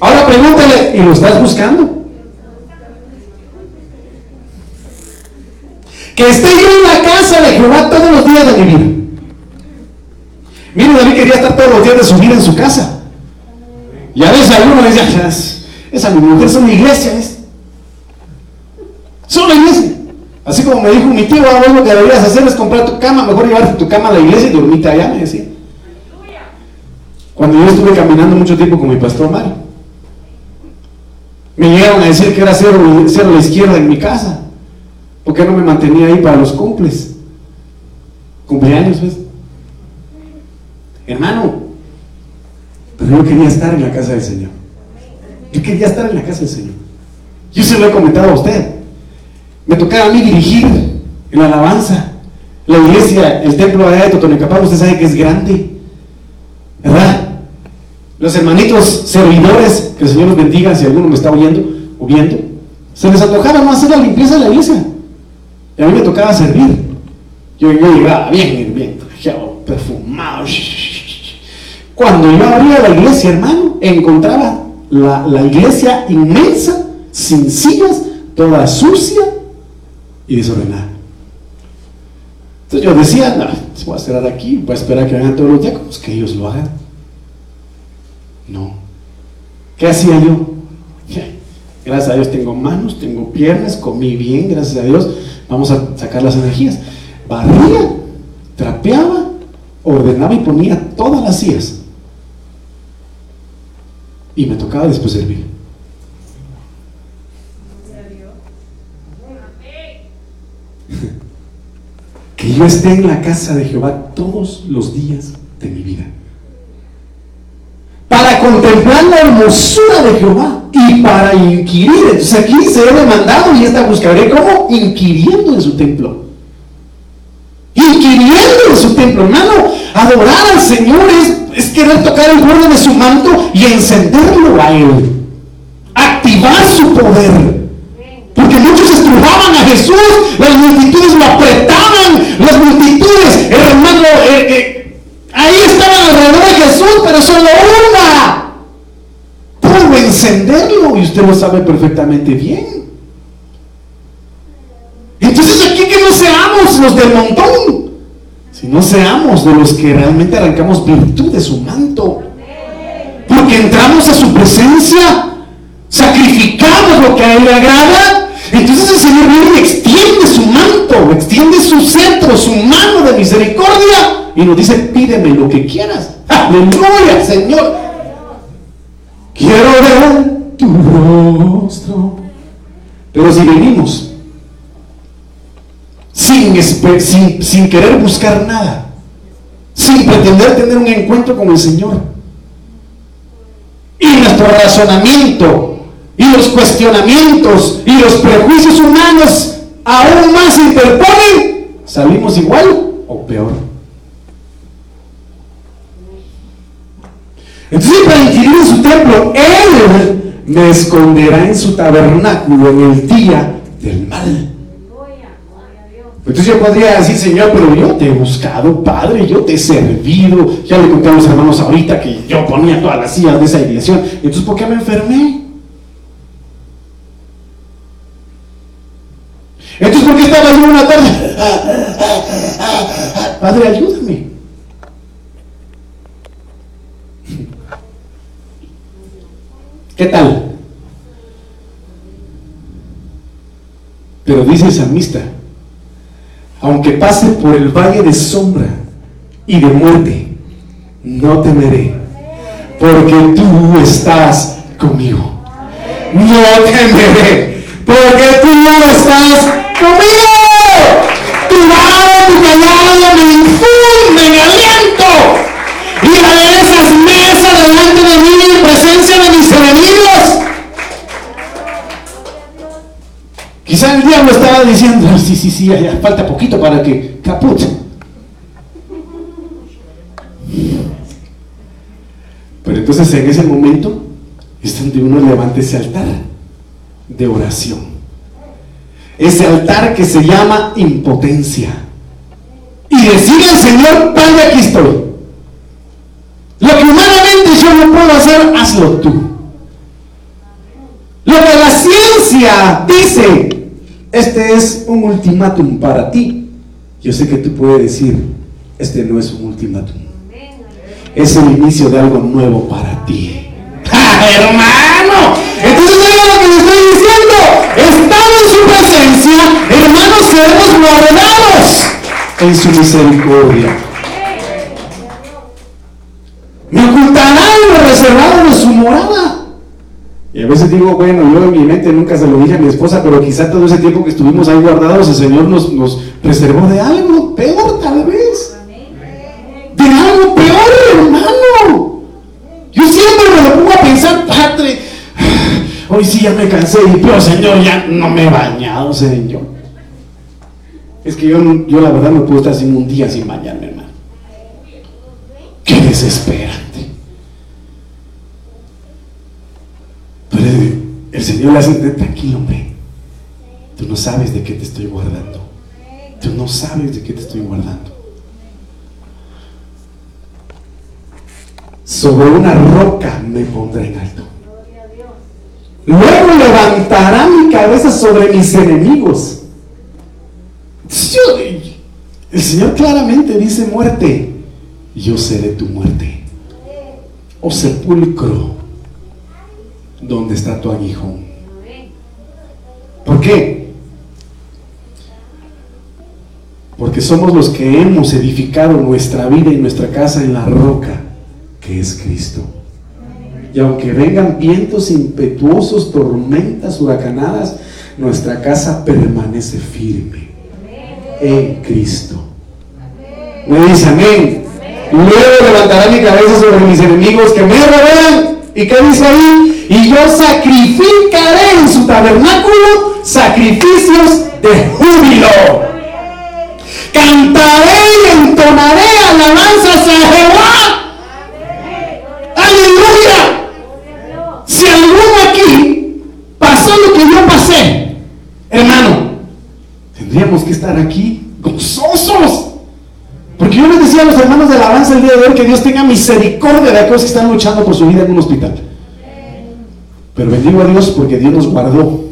ahora pregúntale, ¿y lo estás buscando? Que esté yo en la casa de Jehová todos los días de mi vida. Mire, David quería estar todos los días de su vida en su casa. Y a veces alguno decía, esa mi mujer son iglesia, es. Son la iglesia. Así como me dijo mi tío, ahora lo que deberías hacer es comprar tu cama, mejor llevarte tu cama a la iglesia y dormirte allá, me. Cuando yo estuve caminando mucho tiempo con mi pastor Mario, me llegaron a decir que era cero, cero a la izquierda en mi casa. ¿Por qué no me mantenía ahí para los cumples? Cumpleaños, pues. Hermano, pero yo quería estar en la casa del Señor. Yo quería estar en la casa del Señor. Yo se lo he comentado a usted. Me tocaba a mí dirigir en la alabanza. La iglesia, el templo de Totonecapán, usted sabe que es grande. ¿Verdad? Los hermanitos servidores, que el Señor los bendiga si alguno me está oyendo o viendo, se les antojaba no hacer la limpieza de la iglesia. Y a mí me tocaba servir. Yo, yo llegaba bien, bien, perfumado. Cuando yo abría la iglesia, hermano, encontraba la, iglesia inmensa, sin sillas, toda sucia y desordenada. Entonces yo decía, no, voy a cerrar aquí, voy a esperar que vengan todos los diáconos, que ellos lo hagan. No. ¿Qué hacía yo? Gracias a Dios tengo manos, tengo piernas, comí bien, gracias a Dios. Vamos a sacar las energías. Barría, trapeaba, ordenaba y ponía todas las sillas. Y me tocaba después servir. [LAUGHS] que yo esté en la casa de Jehová todos los días de mi vida. Para contemplar la hermosura de Jehová y para inquirir. Entonces aquí se he demandado y esta buscaré como inquiriendo en su templo. Inquiriendo en su templo, hermano. Adorar al Señor es, es querer tocar el borde de su manto y encenderlo a Él. Activar su poder. Porque muchos estrujaban a Jesús, las multitudes lo apretaban, las multitudes, hermano, eh, eh, ahí estaban alrededor de Jesús, pero solo usted lo sabe perfectamente bien. Entonces aquí que no seamos los del montón, sino seamos de los que realmente arrancamos virtud de su manto. Porque entramos a su presencia, sacrificamos lo que a él le agrada. Entonces el Señor viene y extiende su manto, extiende su centro, su mano de misericordia y nos dice, pídeme lo que quieras. Aleluya, Señor. Quiero ver tu rostro. Pero si venimos sin, sin, querer buscar nada, sin pretender tener un encuentro con el Señor. Y nuestro razonamiento y los cuestionamientos y los prejuicios humanos aún más interponen, salimos igual o peor. Entonces, para inquirir en su templo, Él me esconderá en su tabernáculo en el día del mal. Entonces yo podría decir, Señor, pero yo te he buscado, Padre, yo te he servido. Ya le conté a los hermanos ahorita que yo ponía todas las sillas de esa iglesia. Entonces, ¿por qué me enfermé? Entonces, ¿por qué estaba yo una tarde? [LAUGHS] Padre, ayúdame. ¿Qué tal? Pero dice el aunque pase por el valle de sombra y de muerte, no temeré, porque tú estás conmigo. No temeré, porque tú estás conmigo. Estaba diciendo, [LAUGHS] sí, sí, sí, falta poquito para que caput. Pero entonces en ese momento es donde uno levanta ese altar de oración. Ese altar que se llama impotencia. Y decirle al Señor, Padre, aquí estoy. Lo que humanamente yo no puedo hacer, hazlo tú. Lo que la ciencia dice, este es un ultimátum para ti. Yo sé que tú puedes decir, este no es un ultimátum. Es el inicio de algo nuevo para ti. hermano! Entonces oiga lo que le estoy diciendo. Estamos en su presencia, hermanos, seremos guardados en su misericordia. Me ocultará en lo reservado de su morada. Y a veces digo, bueno, yo en mi mente nunca se lo dije a mi esposa, pero quizá todo ese tiempo que estuvimos ahí guardados, el Señor nos, nos preservó de algo peor tal vez. De algo peor, hermano. Yo siempre me lo pongo a pensar, Padre, hoy sí ya me cansé y pero Señor, ya no me he bañado, Señor. Es que yo, yo la verdad no puedo estar sin un día sin bañarme, hermano. Qué desespera. El Señor le hace, tranquilo, hombre. Tú no sabes de qué te estoy guardando. Tú no sabes de qué te estoy guardando. Sobre una roca me pondré en alto. Luego levantará mi cabeza sobre mis enemigos. el Señor claramente dice muerte. Yo seré tu muerte. O sepulcro ¿dónde está tu aguijón? ¿Por qué? Porque somos los que hemos edificado nuestra vida y nuestra casa en la roca, que es Cristo. Y aunque vengan vientos impetuosos, tormentas, huracanadas, nuestra casa permanece firme en Cristo. Me dice amén. Luego levantará mi cabeza sobre mis enemigos que me rodean. ¿Y qué dice ahí? Y yo sacrificaré en su tabernáculo sacrificios de júbilo. cantaré y entonaré alabanzas a Jehová. Aleluya. Si alguno aquí pasó lo que yo pasé, hermano, tendríamos que estar aquí gozosos. Porque yo les decía a los hermanos de alabanza el día de hoy que Dios tenga misericordia de aquellos que están luchando por su vida en un hospital. Pero bendigo a Dios porque Dios nos guardó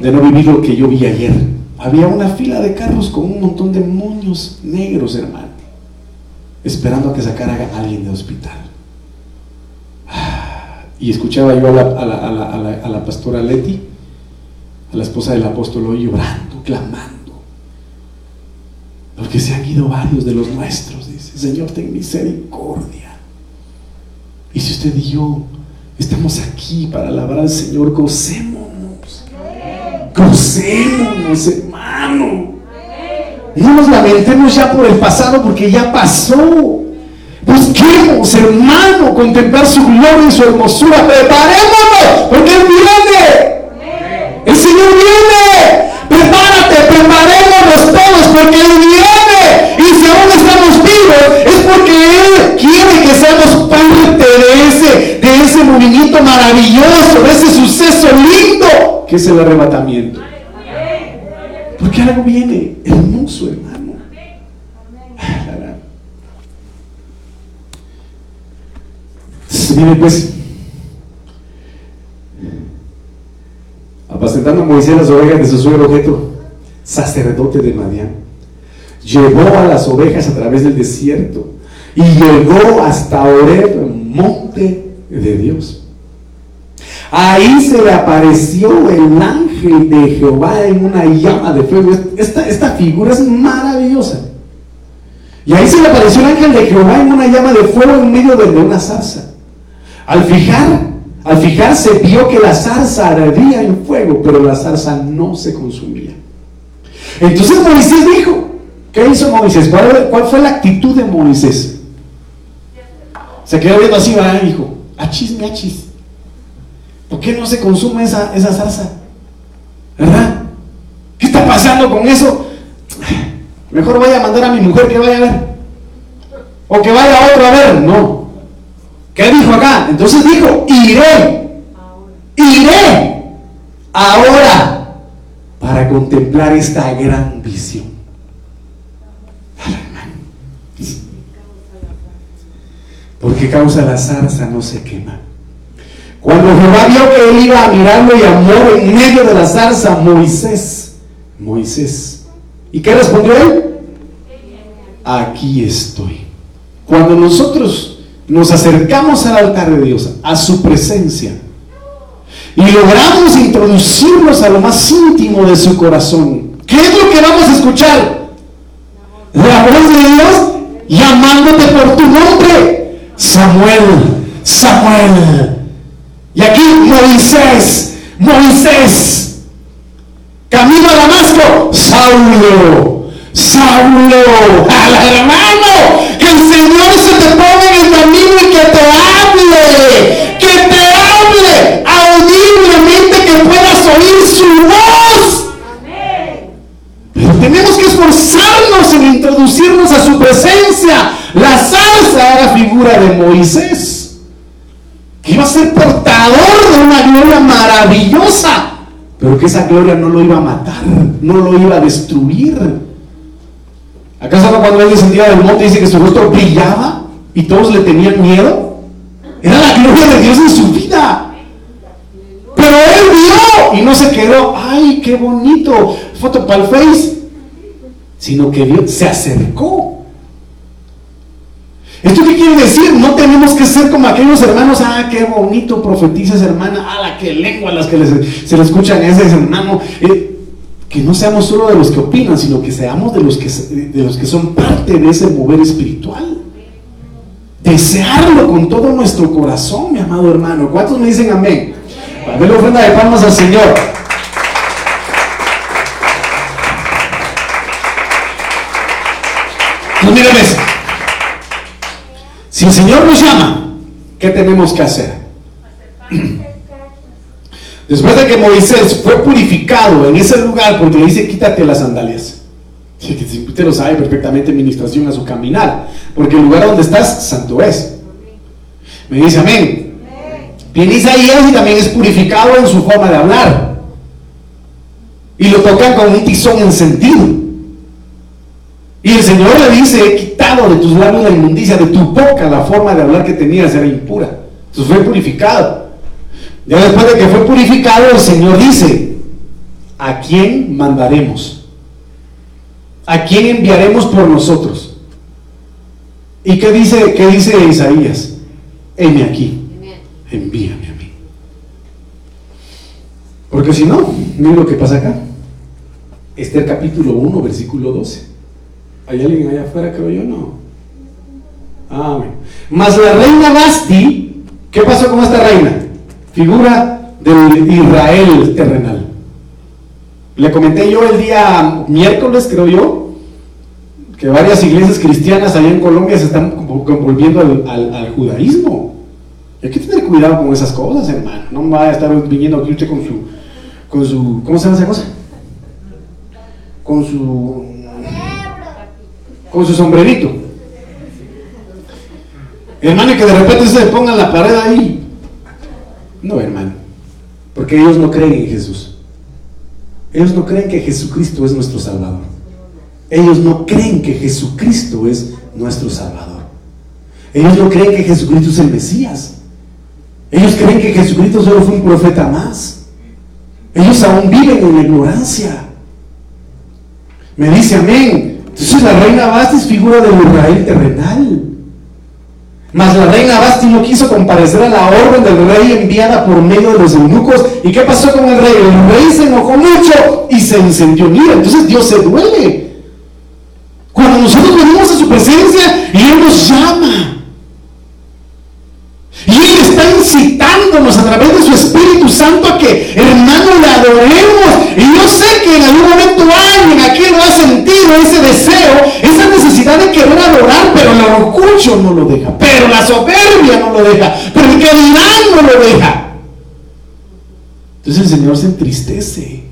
de no vivir lo que yo vi ayer. Había una fila de carros con un montón de moños negros, hermano, esperando a que sacara a alguien de hospital. Y escuchaba yo a la, a la pastora Leti, a la esposa del apóstol, hoy llorando, clamando porque se han ido varios de los nuestros, dice, Señor, ten misericordia. Y si usted y yo estamos aquí para alabar al Señor, gocémonos. Gocémonos, hermano. No nos lamentemos ya por el pasado porque ya pasó. Busquemos, hermano, contemplar su gloria y su hermosura. Preparémonos porque Él viene. El Señor viene. Prepárate, preparémonos todos porque Él viene. Y si aún estamos vivos es porque Él quiere que seamos parte ese, movimiento maravilloso, de ese suceso lindo que es el arrebatamiento. Porque algo viene hermoso, hermano. Mire pues, apacentando a Moisés las ovejas de su suegro objeto, sacerdote de Madián. Llevó a las ovejas a través del desierto y llegó hasta Oreb, monte de Dios. Ahí se le apareció el ángel de Jehová en una llama de fuego. Esta, esta figura es maravillosa. Y ahí se le apareció el ángel de Jehová en una llama de fuego en medio de una zarza. Al fijar al fijarse vio que la zarza ardía en fuego, pero la zarza no se consumía. Entonces Moisés dijo, ¿qué hizo Moisés? ¿Cuál, fue la actitud de Moisés? Se quedó viendo así, va, dijo, achis, me achis. ¿Por qué no se consume esa, esa zarza? ¿Verdad? ¿Qué está pasando con eso? Mejor voy a mandar a mi mujer que vaya a ver. O que vaya otro a ver. No. ¿Qué dijo acá? Entonces dijo, iré, iré ahora para contemplar esta gran visión. Porque causa la zarza no se quema. Cuando Jehová vio que él iba a mirarlo y amor en medio de la zarza, Moisés, Moisés. ¿Y qué respondió él? Aquí estoy. Cuando nosotros nos acercamos al altar de Dios, a su presencia, y logramos introducirnos a lo más íntimo de su corazón. ¿Qué es lo que vamos a escuchar? La voz de Dios llamándote por tu nombre. Samuel, Samuel. Y aquí Moisés, Moisés. Camino a Damasco, Saulo, Saulo, al hermano, que el Señor se te ponga en el camino y que te hable, que te hable audiblemente, que puedas oír su voz. Tenemos que esforzarnos en introducirnos a su presencia. La salsa era figura de Moisés, que iba a ser portador de una gloria maravillosa, pero que esa gloria no lo iba a matar, no lo iba a destruir ¿Acaso no cuando él descendía del monte dice que su rostro brillaba y todos le tenían miedo? Era la gloria de Dios en su vida. Pero él vio y no se quedó, ay, qué bonito, foto para el face, sino que vio, se acercó. ¿Esto qué quiere decir? No tenemos que ser como aquellos hermanos, ah, qué bonito profetizas hermana, ah, la que lengua las que se le escuchan a ese hermano. Eh, que no seamos solo de los que opinan, sino que seamos de los que, de los que son parte de ese mover espiritual. Desearlo con todo nuestro corazón, mi amado hermano. ¿Cuántos me dicen amén? Para ver la ofrenda de palmas al Señor. Pues Si el Señor nos llama, ¿qué tenemos que hacer? [CLEARS THROAT] Después de que Moisés fue purificado en ese lugar, porque le dice quítate las sandalias. [LAUGHS] Usted lo sabe perfectamente, administración a su caminar, porque el lugar donde estás, santo es. Me dice amén. Viene Isaías y también es purificado en su forma de hablar. Y lo tocan con un tizón encendido. Y el Señor le dice, he quitado de tus labios la inmundicia, de tu boca la forma de hablar que tenías era impura. Entonces fue purificado. Ya después de que fue purificado, el Señor dice, ¿a quién mandaremos? ¿A quién enviaremos por nosotros? ¿Y qué dice, qué dice Isaías? Heme aquí, envíame a mí. Porque si no, miren lo que pasa acá. Este el capítulo 1, versículo 12. ¿Hay alguien allá afuera, creo yo? No. Amén. Mas la reina Basti, ¿qué pasó con esta reina? Figura del Israel terrenal. Le comenté yo el día miércoles, creo yo, que varias iglesias cristianas allá en Colombia se están volviendo al, judaísmo. hay que tener cuidado con esas cosas, hermano. No va a estar viniendo aquí usted con su, con su, ¿cómo se llama esa cosa? Con su, con su sombrerito. Hermano, que de repente se ponga en la pared ahí. No, hermano. Porque ellos no creen en Jesús. Ellos no creen que Jesucristo es nuestro Salvador. Ellos no creen que Jesucristo es nuestro Salvador. Ellos no creen que Jesucristo es el Mesías. Ellos creen que Jesucristo solo fue un profeta más. Ellos aún viven en la ignorancia. Me dice amén. Entonces la reina Basti es figura del Israel terrenal. Mas la reina Basti no quiso comparecer a la orden del rey enviada por medio de los eunucos. ¿Y qué pasó con el rey? El rey se enojó mucho y se encendió. Mira, entonces Dios se duele. Cuando nosotros venimos a su presencia y Él nos llama. Y Él está incitándonos a través de su Espíritu Santo a que, hermano, le adoremos. Y yo sé que en algún momento ese deseo, esa necesidad de querer adorar, pero el orgullo no lo deja, pero la soberbia no lo deja, pero el que no lo deja. Entonces el Señor se entristece,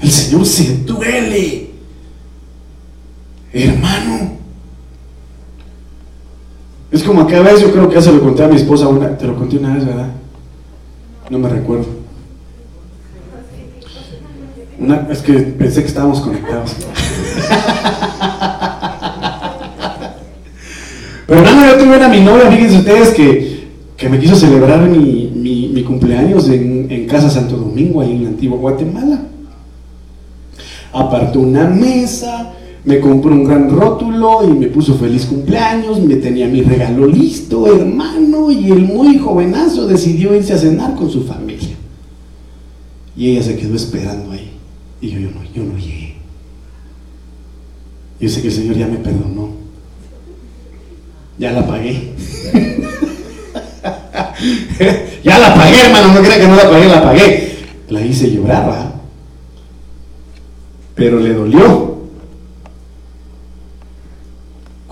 el Señor se duele. Hermano, es como que a veces yo creo que ya se lo conté a mi esposa una, te lo conté una vez, ¿verdad? No me recuerdo. es que pensé que estábamos conectados. Pero hermano, yo tuve una mi novia, fíjense ustedes, que, que me quiso celebrar mi, mi, cumpleaños en, en, Casa Santo Domingo, ahí en la antigua Guatemala. Apartó una mesa, me compró un gran rótulo y me puso feliz cumpleaños, me tenía mi regalo listo, hermano, y el muy jovenazo decidió irse a cenar con su familia. Y ella se quedó esperando ahí. Y yo, yo no, yo no llegué. Yo sé que el Señor ya me perdonó. Ya la pagué. [LAUGHS] ya la pagué, hermano, no crea que no la pagué, la pagué. La hice llorar, Pero le dolió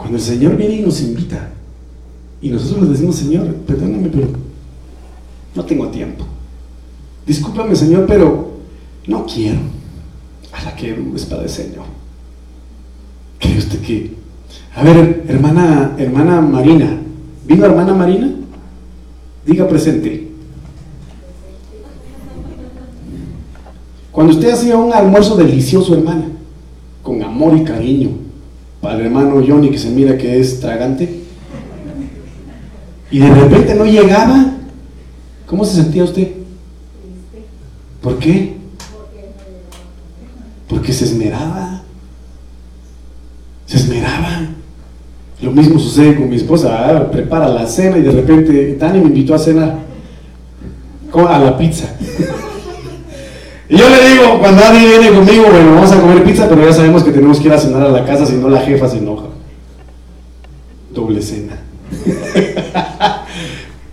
cuando el Señor viene y nos invita, y nosotros le decimos, Señor, perdóname, pero no tengo tiempo. Discúlpame, Señor, pero no quiero. A la que es para el Señor. ¿Cree usted que? A ver, hermana, hermana Marina. ¿Vino hermana Marina? Diga presente. Cuando usted hacía un almuerzo delicioso, hermana, con amor y cariño, al hermano Johnny que se mira que es tragante, y de repente no llegaba, ¿cómo se sentía usted? ¿Por qué? Porque se esmeraba. Se esmeraba. Lo mismo sucede con mi esposa. Prepara la cena y de repente Dani me invitó a cenar. A la pizza. [LAUGHS] Y yo le digo, cuando alguien viene conmigo, bueno, vamos a comer pizza, pero ya sabemos que tenemos que ir a cenar a la casa, si no la jefa se enoja. Doble cena. [LAUGHS]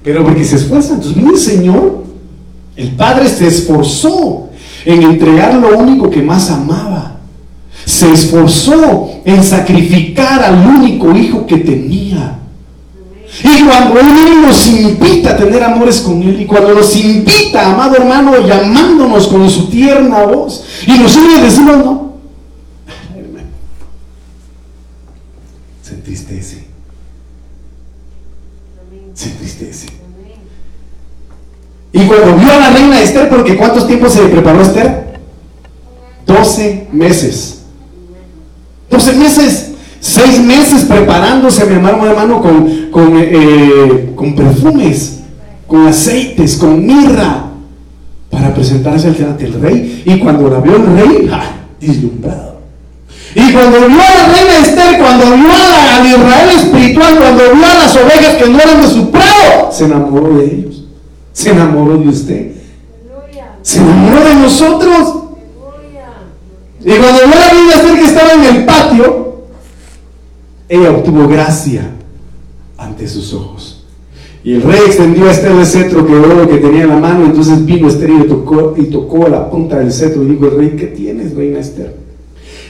pero porque se esfuerza. Entonces, mire, Señor, el Padre se esforzó en entregar lo único que más amaba. Se esforzó en sacrificar al único hijo que tenía. Y cuando Él nos invita a tener amores con Él, y cuando nos invita, amado hermano, llamándonos con su tierna voz, y nosotros decimos, no, hermano, se entristece, se entristece. Y cuando vio a la reina Esther, porque ¿cuántos tiempos se le preparó Esther? 12 meses. 12 meses. Seis meses preparándose, mi hermano, hermano, con, con, eh, con perfumes, con aceites, con mirra, para presentarse ante el rey. Y cuando la vio el rey, ¡ja! deslumbrado. Y cuando vio a la reina Esther, cuando vio a al Israel espiritual, cuando vio a las ovejas que no eran de su prado, se enamoró de ellos. Se enamoró de usted. Se enamoró de nosotros. Y cuando vio la reina Esther que estaba en el patio, ella obtuvo gracia ante sus ojos. Y el rey extendió a Esther el cetro que oro que tenía en la mano. Entonces vino Esther y tocó, y tocó la punta del cetro y dijo: El rey, ¿qué tienes, reina Esther?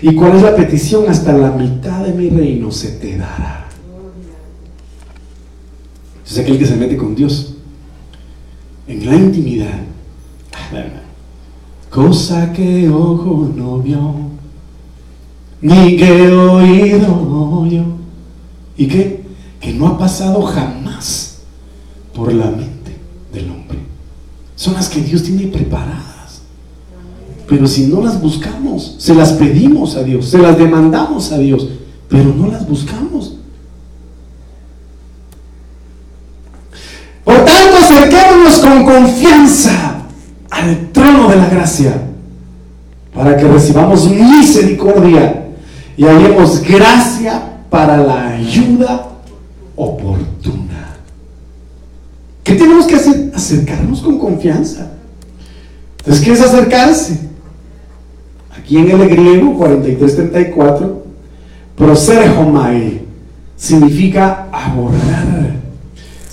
¿Y cuál es la petición? Hasta la mitad de mi reino se te dará. Es aquel que se mete con Dios en la intimidad. Cosa que ojo no vio, ni que oído oyó. ¿Y qué? Que no ha pasado jamás por la mente del hombre. Son las que Dios tiene preparadas. Pero si no las buscamos, se las pedimos a Dios, se las demandamos a Dios, pero no las buscamos. Por tanto, acerquémonos con confianza al trono de la gracia para que recibamos misericordia y hallemos gracia para la ayuda oportuna. ¿Qué tenemos que hacer? Acercarnos con confianza. Entonces, ¿qué es acercarse? Aquí en el griego 4334, proserjomai significa abordar,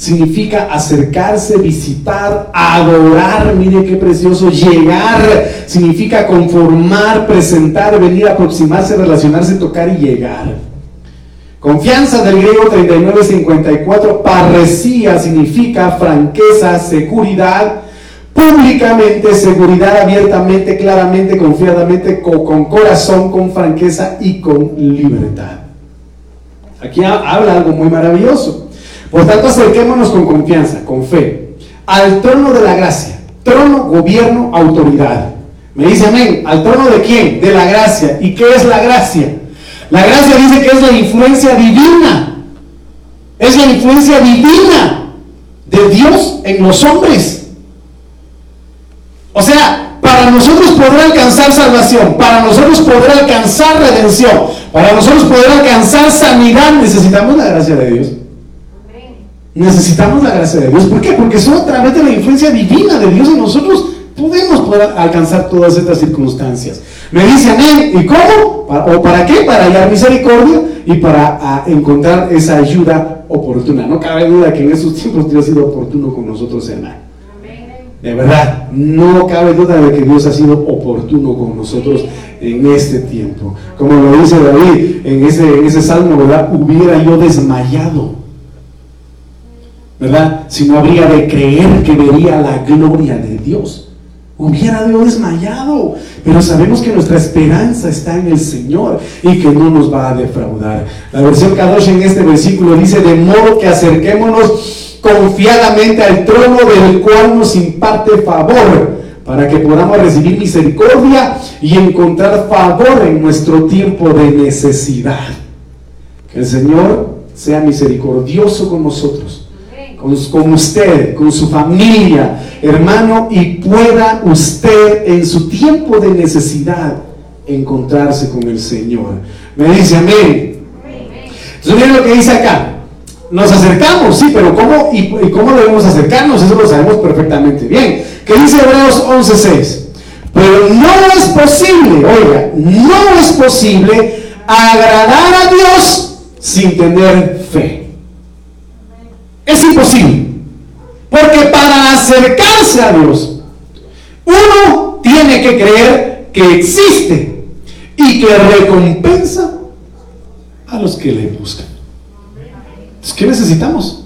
significa acercarse, visitar, adorar, mire qué precioso, llegar, significa conformar, presentar, venir, aproximarse, relacionarse, tocar y llegar. Confianza del griego 3954, parresía significa franqueza, seguridad, públicamente, seguridad abiertamente, claramente, confiadamente, con, corazón, con franqueza y con libertad. Aquí habla algo muy maravilloso. Por tanto, acerquémonos con confianza, con fe, al trono de la gracia. Trono, gobierno, autoridad. Me dice amén. ¿Al trono de quién? De la gracia. ¿Y qué es la gracia? La gracia dice que es la influencia divina. Es la influencia divina de Dios en los hombres. O sea, para nosotros poder alcanzar salvación, para nosotros poder alcanzar redención, para nosotros poder alcanzar sanidad, necesitamos la gracia de Dios. Necesitamos la gracia de Dios. ¿Por qué? Porque solo a través de la influencia divina de Dios en nosotros podemos poder alcanzar todas estas circunstancias. Me dice amén. ¿Y cómo? ¿O para qué? Para hallar misericordia y para ah, encontrar esa ayuda oportuna. No cabe duda que en esos tiempos Dios ha sido oportuno con nosotros, hermano. De verdad, no cabe duda de que Dios ha sido oportuno con nosotros en este tiempo. Como lo dice David en ese, en ese salmo, ¿verdad? Hubiera yo desmayado. ¿Verdad? Si no habría de creer que vería la gloria de Dios hubiera Dios desmayado. Pero sabemos que nuestra esperanza está en el Señor y que no nos va a defraudar. La versión Kadosh en este versículo dice, de modo que acerquémonos confiadamente al trono del cual nos imparte favor, para que podamos recibir misericordia y encontrar favor en nuestro tiempo de necesidad. Que el Señor sea misericordioso con nosotros con, usted, con su familia, hermano, y pueda usted en su tiempo de necesidad encontrarse con el Señor. Me dice amén. Entonces miren lo que dice acá. Nos acercamos, sí, pero ¿cómo y, cómo debemos acercarnos? Eso lo sabemos perfectamente bien. ¿Qué dice Hebreos 11:6? Pero no es posible, oiga, no es posible agradar a Dios sin tener fe. Es imposible. Porque para acercarse a Dios, uno tiene que creer que existe y que recompensa a los que le buscan. Entonces, ¿qué necesitamos?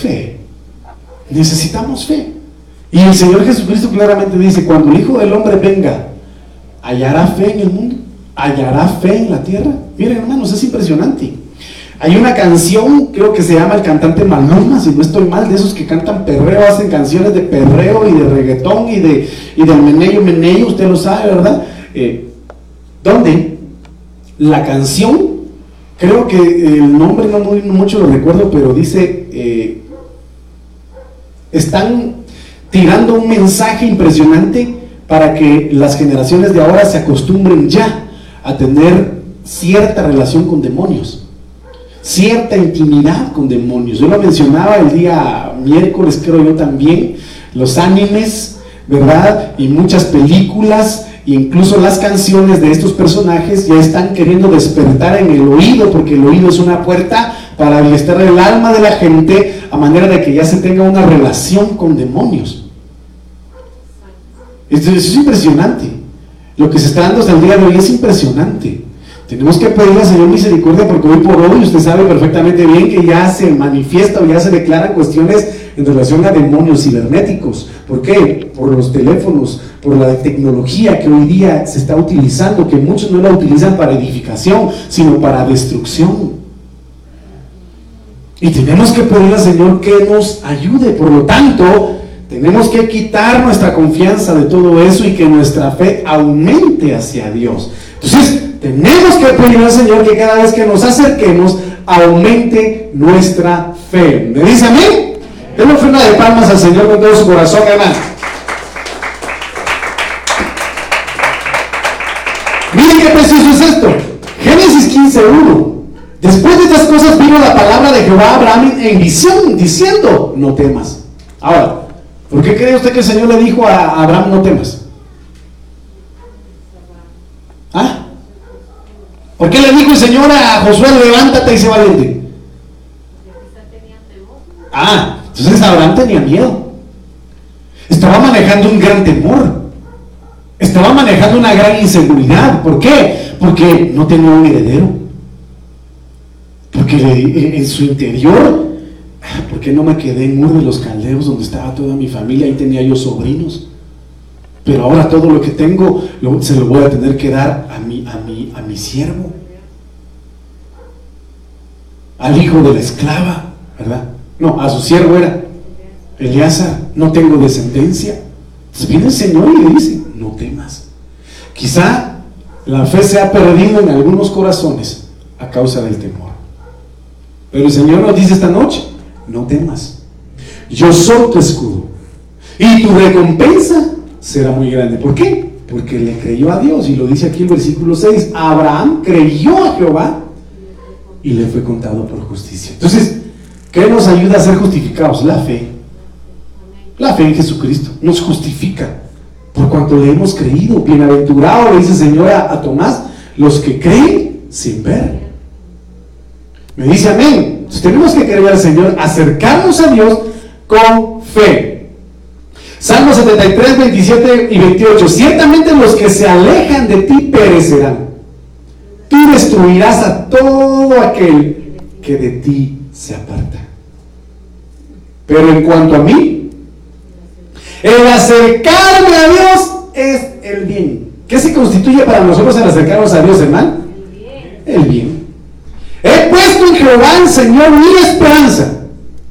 Fe. Necesitamos fe. Y el Señor Jesucristo claramente dice, cuando el Hijo del Hombre venga, ¿hallará fe en el mundo? ¿Hallará fe en la tierra? Miren hermanos, es impresionante. Hay una canción, creo que se llama El cantante Maluma, si no estoy mal, de esos que cantan perreo, hacen canciones de perreo y de reggaetón y de y del meneyo meneyo, usted lo sabe, ¿verdad? Eh, ¿Dónde? La canción, creo que el nombre no mucho lo recuerdo, pero dice, eh, están tirando un mensaje impresionante para que las generaciones de ahora se acostumbren ya a tener cierta relación con demonios cierta intimidad con demonios. Yo lo mencionaba el día miércoles, creo yo también, los animes, ¿verdad? Y muchas películas, incluso las canciones de estos personajes ya están queriendo despertar en el oído, porque el oído es una puerta para estar el alma de la gente, a manera de que ya se tenga una relación con demonios. Esto, es impresionante. Lo que se está dando hasta el día de hoy es impresionante. Tenemos que pedirle al Señor misericordia porque hoy por hoy usted sabe perfectamente bien que ya se manifiesta o ya se declaran cuestiones en relación a demonios cibernéticos. ¿Por qué? Por los teléfonos, por la tecnología que hoy día se está utilizando, que muchos no la utilizan para edificación, sino para destrucción. Y tenemos que pedirle al Señor que nos ayude. Por lo tanto, tenemos que quitar nuestra confianza de todo eso y que nuestra fe aumente hacia Dios. Entonces, tenemos que pedir al Señor que cada vez que nos acerquemos aumente nuestra fe. ¿Me dice a mí? Denle ofrenda de palmas al Señor con todo su corazón, hermano. Miren qué preciso es esto. Génesis 15.1. Después de estas cosas vino la palabra de Jehová a Abraham en visión, diciendo, no temas. Ahora, ¿por qué cree usted que el Señor le dijo a Abraham, no temas? ¿Ah? ¿Por qué le dijo el Señor a Josué, levántate y se valiente? Ah, entonces Abraham tenía miedo. Estaba manejando un gran temor. Estaba manejando una gran inseguridad. ¿Por qué? Porque no tenía un heredero. Porque en su interior, ah, ¿por qué no me quedé en Ur de los Caldeos donde estaba toda mi familia? Ahí tenía yo sobrinos. Pero ahora todo lo que tengo se lo voy a tener que dar a mi, a mi, a mi siervo. Al hijo de la esclava, ¿verdad? No, a su siervo era. Eliasa, no tengo descendencia. Entonces viene el Señor y le dice, no temas. Quizá la fe se ha perdido en algunos corazones a causa del temor. Pero el Señor nos dice esta noche, no temas. Yo soy tu escudo. Y tu recompensa será muy grande. ¿Por qué? Porque le creyó a Dios. Y lo dice aquí el versículo 6. Abraham creyó a Jehová y le fue contado por justicia. Entonces, ¿qué nos ayuda a ser justificados? La fe. La fe en Jesucristo nos justifica por cuanto le hemos creído. Bienaventurado, le dice el Señor a, Tomás, los que creen sin ver. Me dice amén. Entonces, tenemos que creer al Señor, acercarnos a Dios con fe. Salmo 73, 27 y 28. Ciertamente los que se alejan de ti perecerán. Tú destruirás a todo aquel que de ti se aparta. Pero en cuanto a mí, el acercarme a Dios es el bien. ¿Qué se constituye para nosotros el acercarnos a Dios, hermano? El bien. He puesto en Jehová el Señor mi esperanza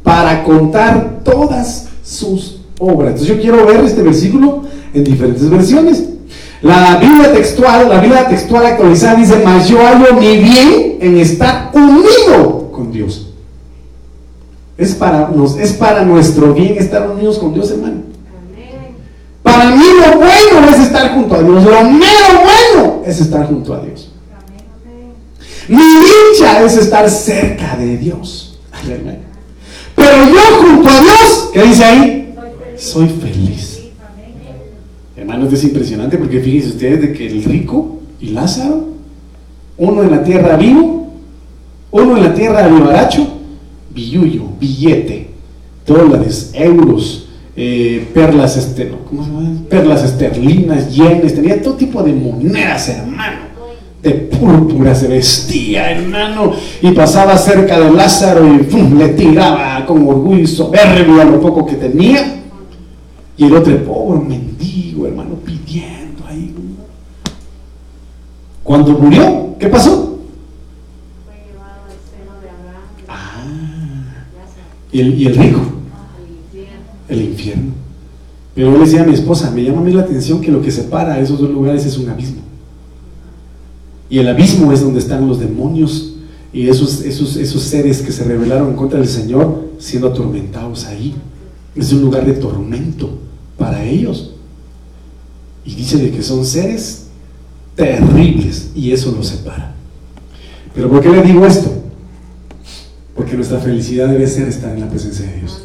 para contar todas sus obra. Entonces yo quiero ver este versículo en diferentes versiones. La Biblia textual, la Biblia textual actualizada dice, mas yo hago mi bien en estar unido con Dios. Es para, nos, es para nuestro bien estar unidos con Dios, hermano. Para mí lo bueno es estar junto a Dios. Lo mero bueno es estar junto a Dios. Mi dicha es estar cerca de Dios. Pero yo junto a Dios, ¿qué dice ahí? Soy feliz. Hermanos, es impresionante porque fíjense ustedes de que el rico y Lázaro, uno en la tierra vivo, uno en la tierra vivaracho, billuyo, billete, dólares, euros, eh, perlas, este, perlas esterlinas, yenes, tenía todo tipo de monedas, hermano. De púrpura se vestía, hermano, y pasaba cerca de Lázaro y le tiraba con orgullo y soberbia lo poco que tenía. Y el otro pobre mendigo, hermano, pidiendo ahí. Cuando murió, ¿qué pasó? ¿Y el, y el rico? El infierno. Pero yo le decía a mi esposa, me llama a mí la atención que lo que separa a esos dos lugares es un abismo. Y el abismo es donde están los demonios y esos, esos, esos seres que se rebelaron contra el Señor siendo atormentados ahí. Es un lugar de tormento para ellos. Y dice de que son seres terribles y eso los separa. Pero ¿por qué le digo esto? Porque nuestra felicidad debe ser estar en la presencia de Dios.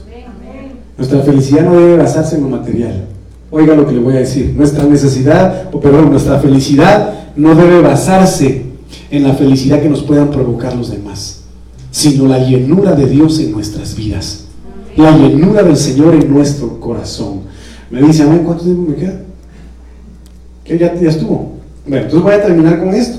Nuestra felicidad no debe basarse en lo material. Oiga lo que le voy a decir. Nuestra necesidad, o perdón, nuestra felicidad no debe basarse en la felicidad que nos puedan provocar los demás, sino la llenura de Dios en nuestras vidas. La llenura del Señor en nuestro corazón. Me dice, amén, ¿cuánto tiempo me queda? Que ya, ya estuvo. Bueno, entonces voy a terminar con esto.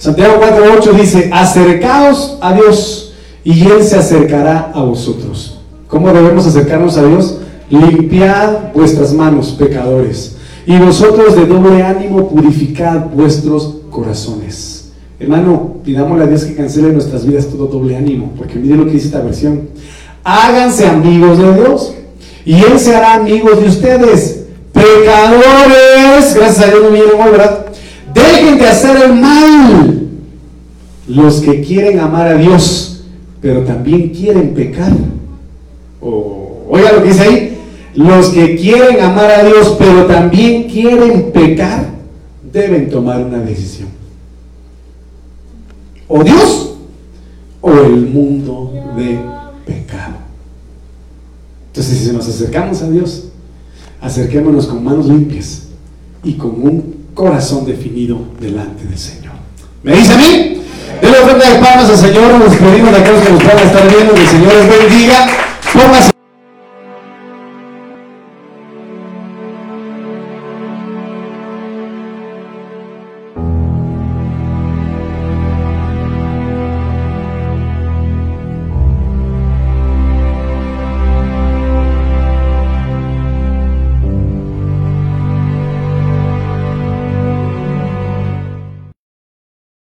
Santiago 4.8 dice, acercaos a Dios y Él se acercará a vosotros. ¿Cómo debemos acercarnos a Dios? Limpiad vuestras manos, pecadores, y vosotros de doble ánimo purificad vuestros corazones. Hermano, pidámosle a Dios que cancele en nuestras vidas todo doble ánimo, porque mire lo que dice esta versión. Háganse amigos de Dios, y Él se hará amigos de ustedes. Pecadores, gracias a Dios no vienen hoy, ¿verdad? Dejen de hacer el mal. Los que quieren amar a Dios, pero también quieren pecar. O, oiga lo que dice ahí. Los que quieren amar a Dios, pero también quieren pecar, deben tomar una decisión. O Dios o el mundo de pecado. Entonces, si nos acercamos a Dios, acerquémonos con manos limpias y con un corazón definido delante del Señor. ¿Me dice a mí? De la ofrenda de palmas al Señor, nos despedimos de aquellos que nos a estar viendo, que el Señor les bendiga. Póngase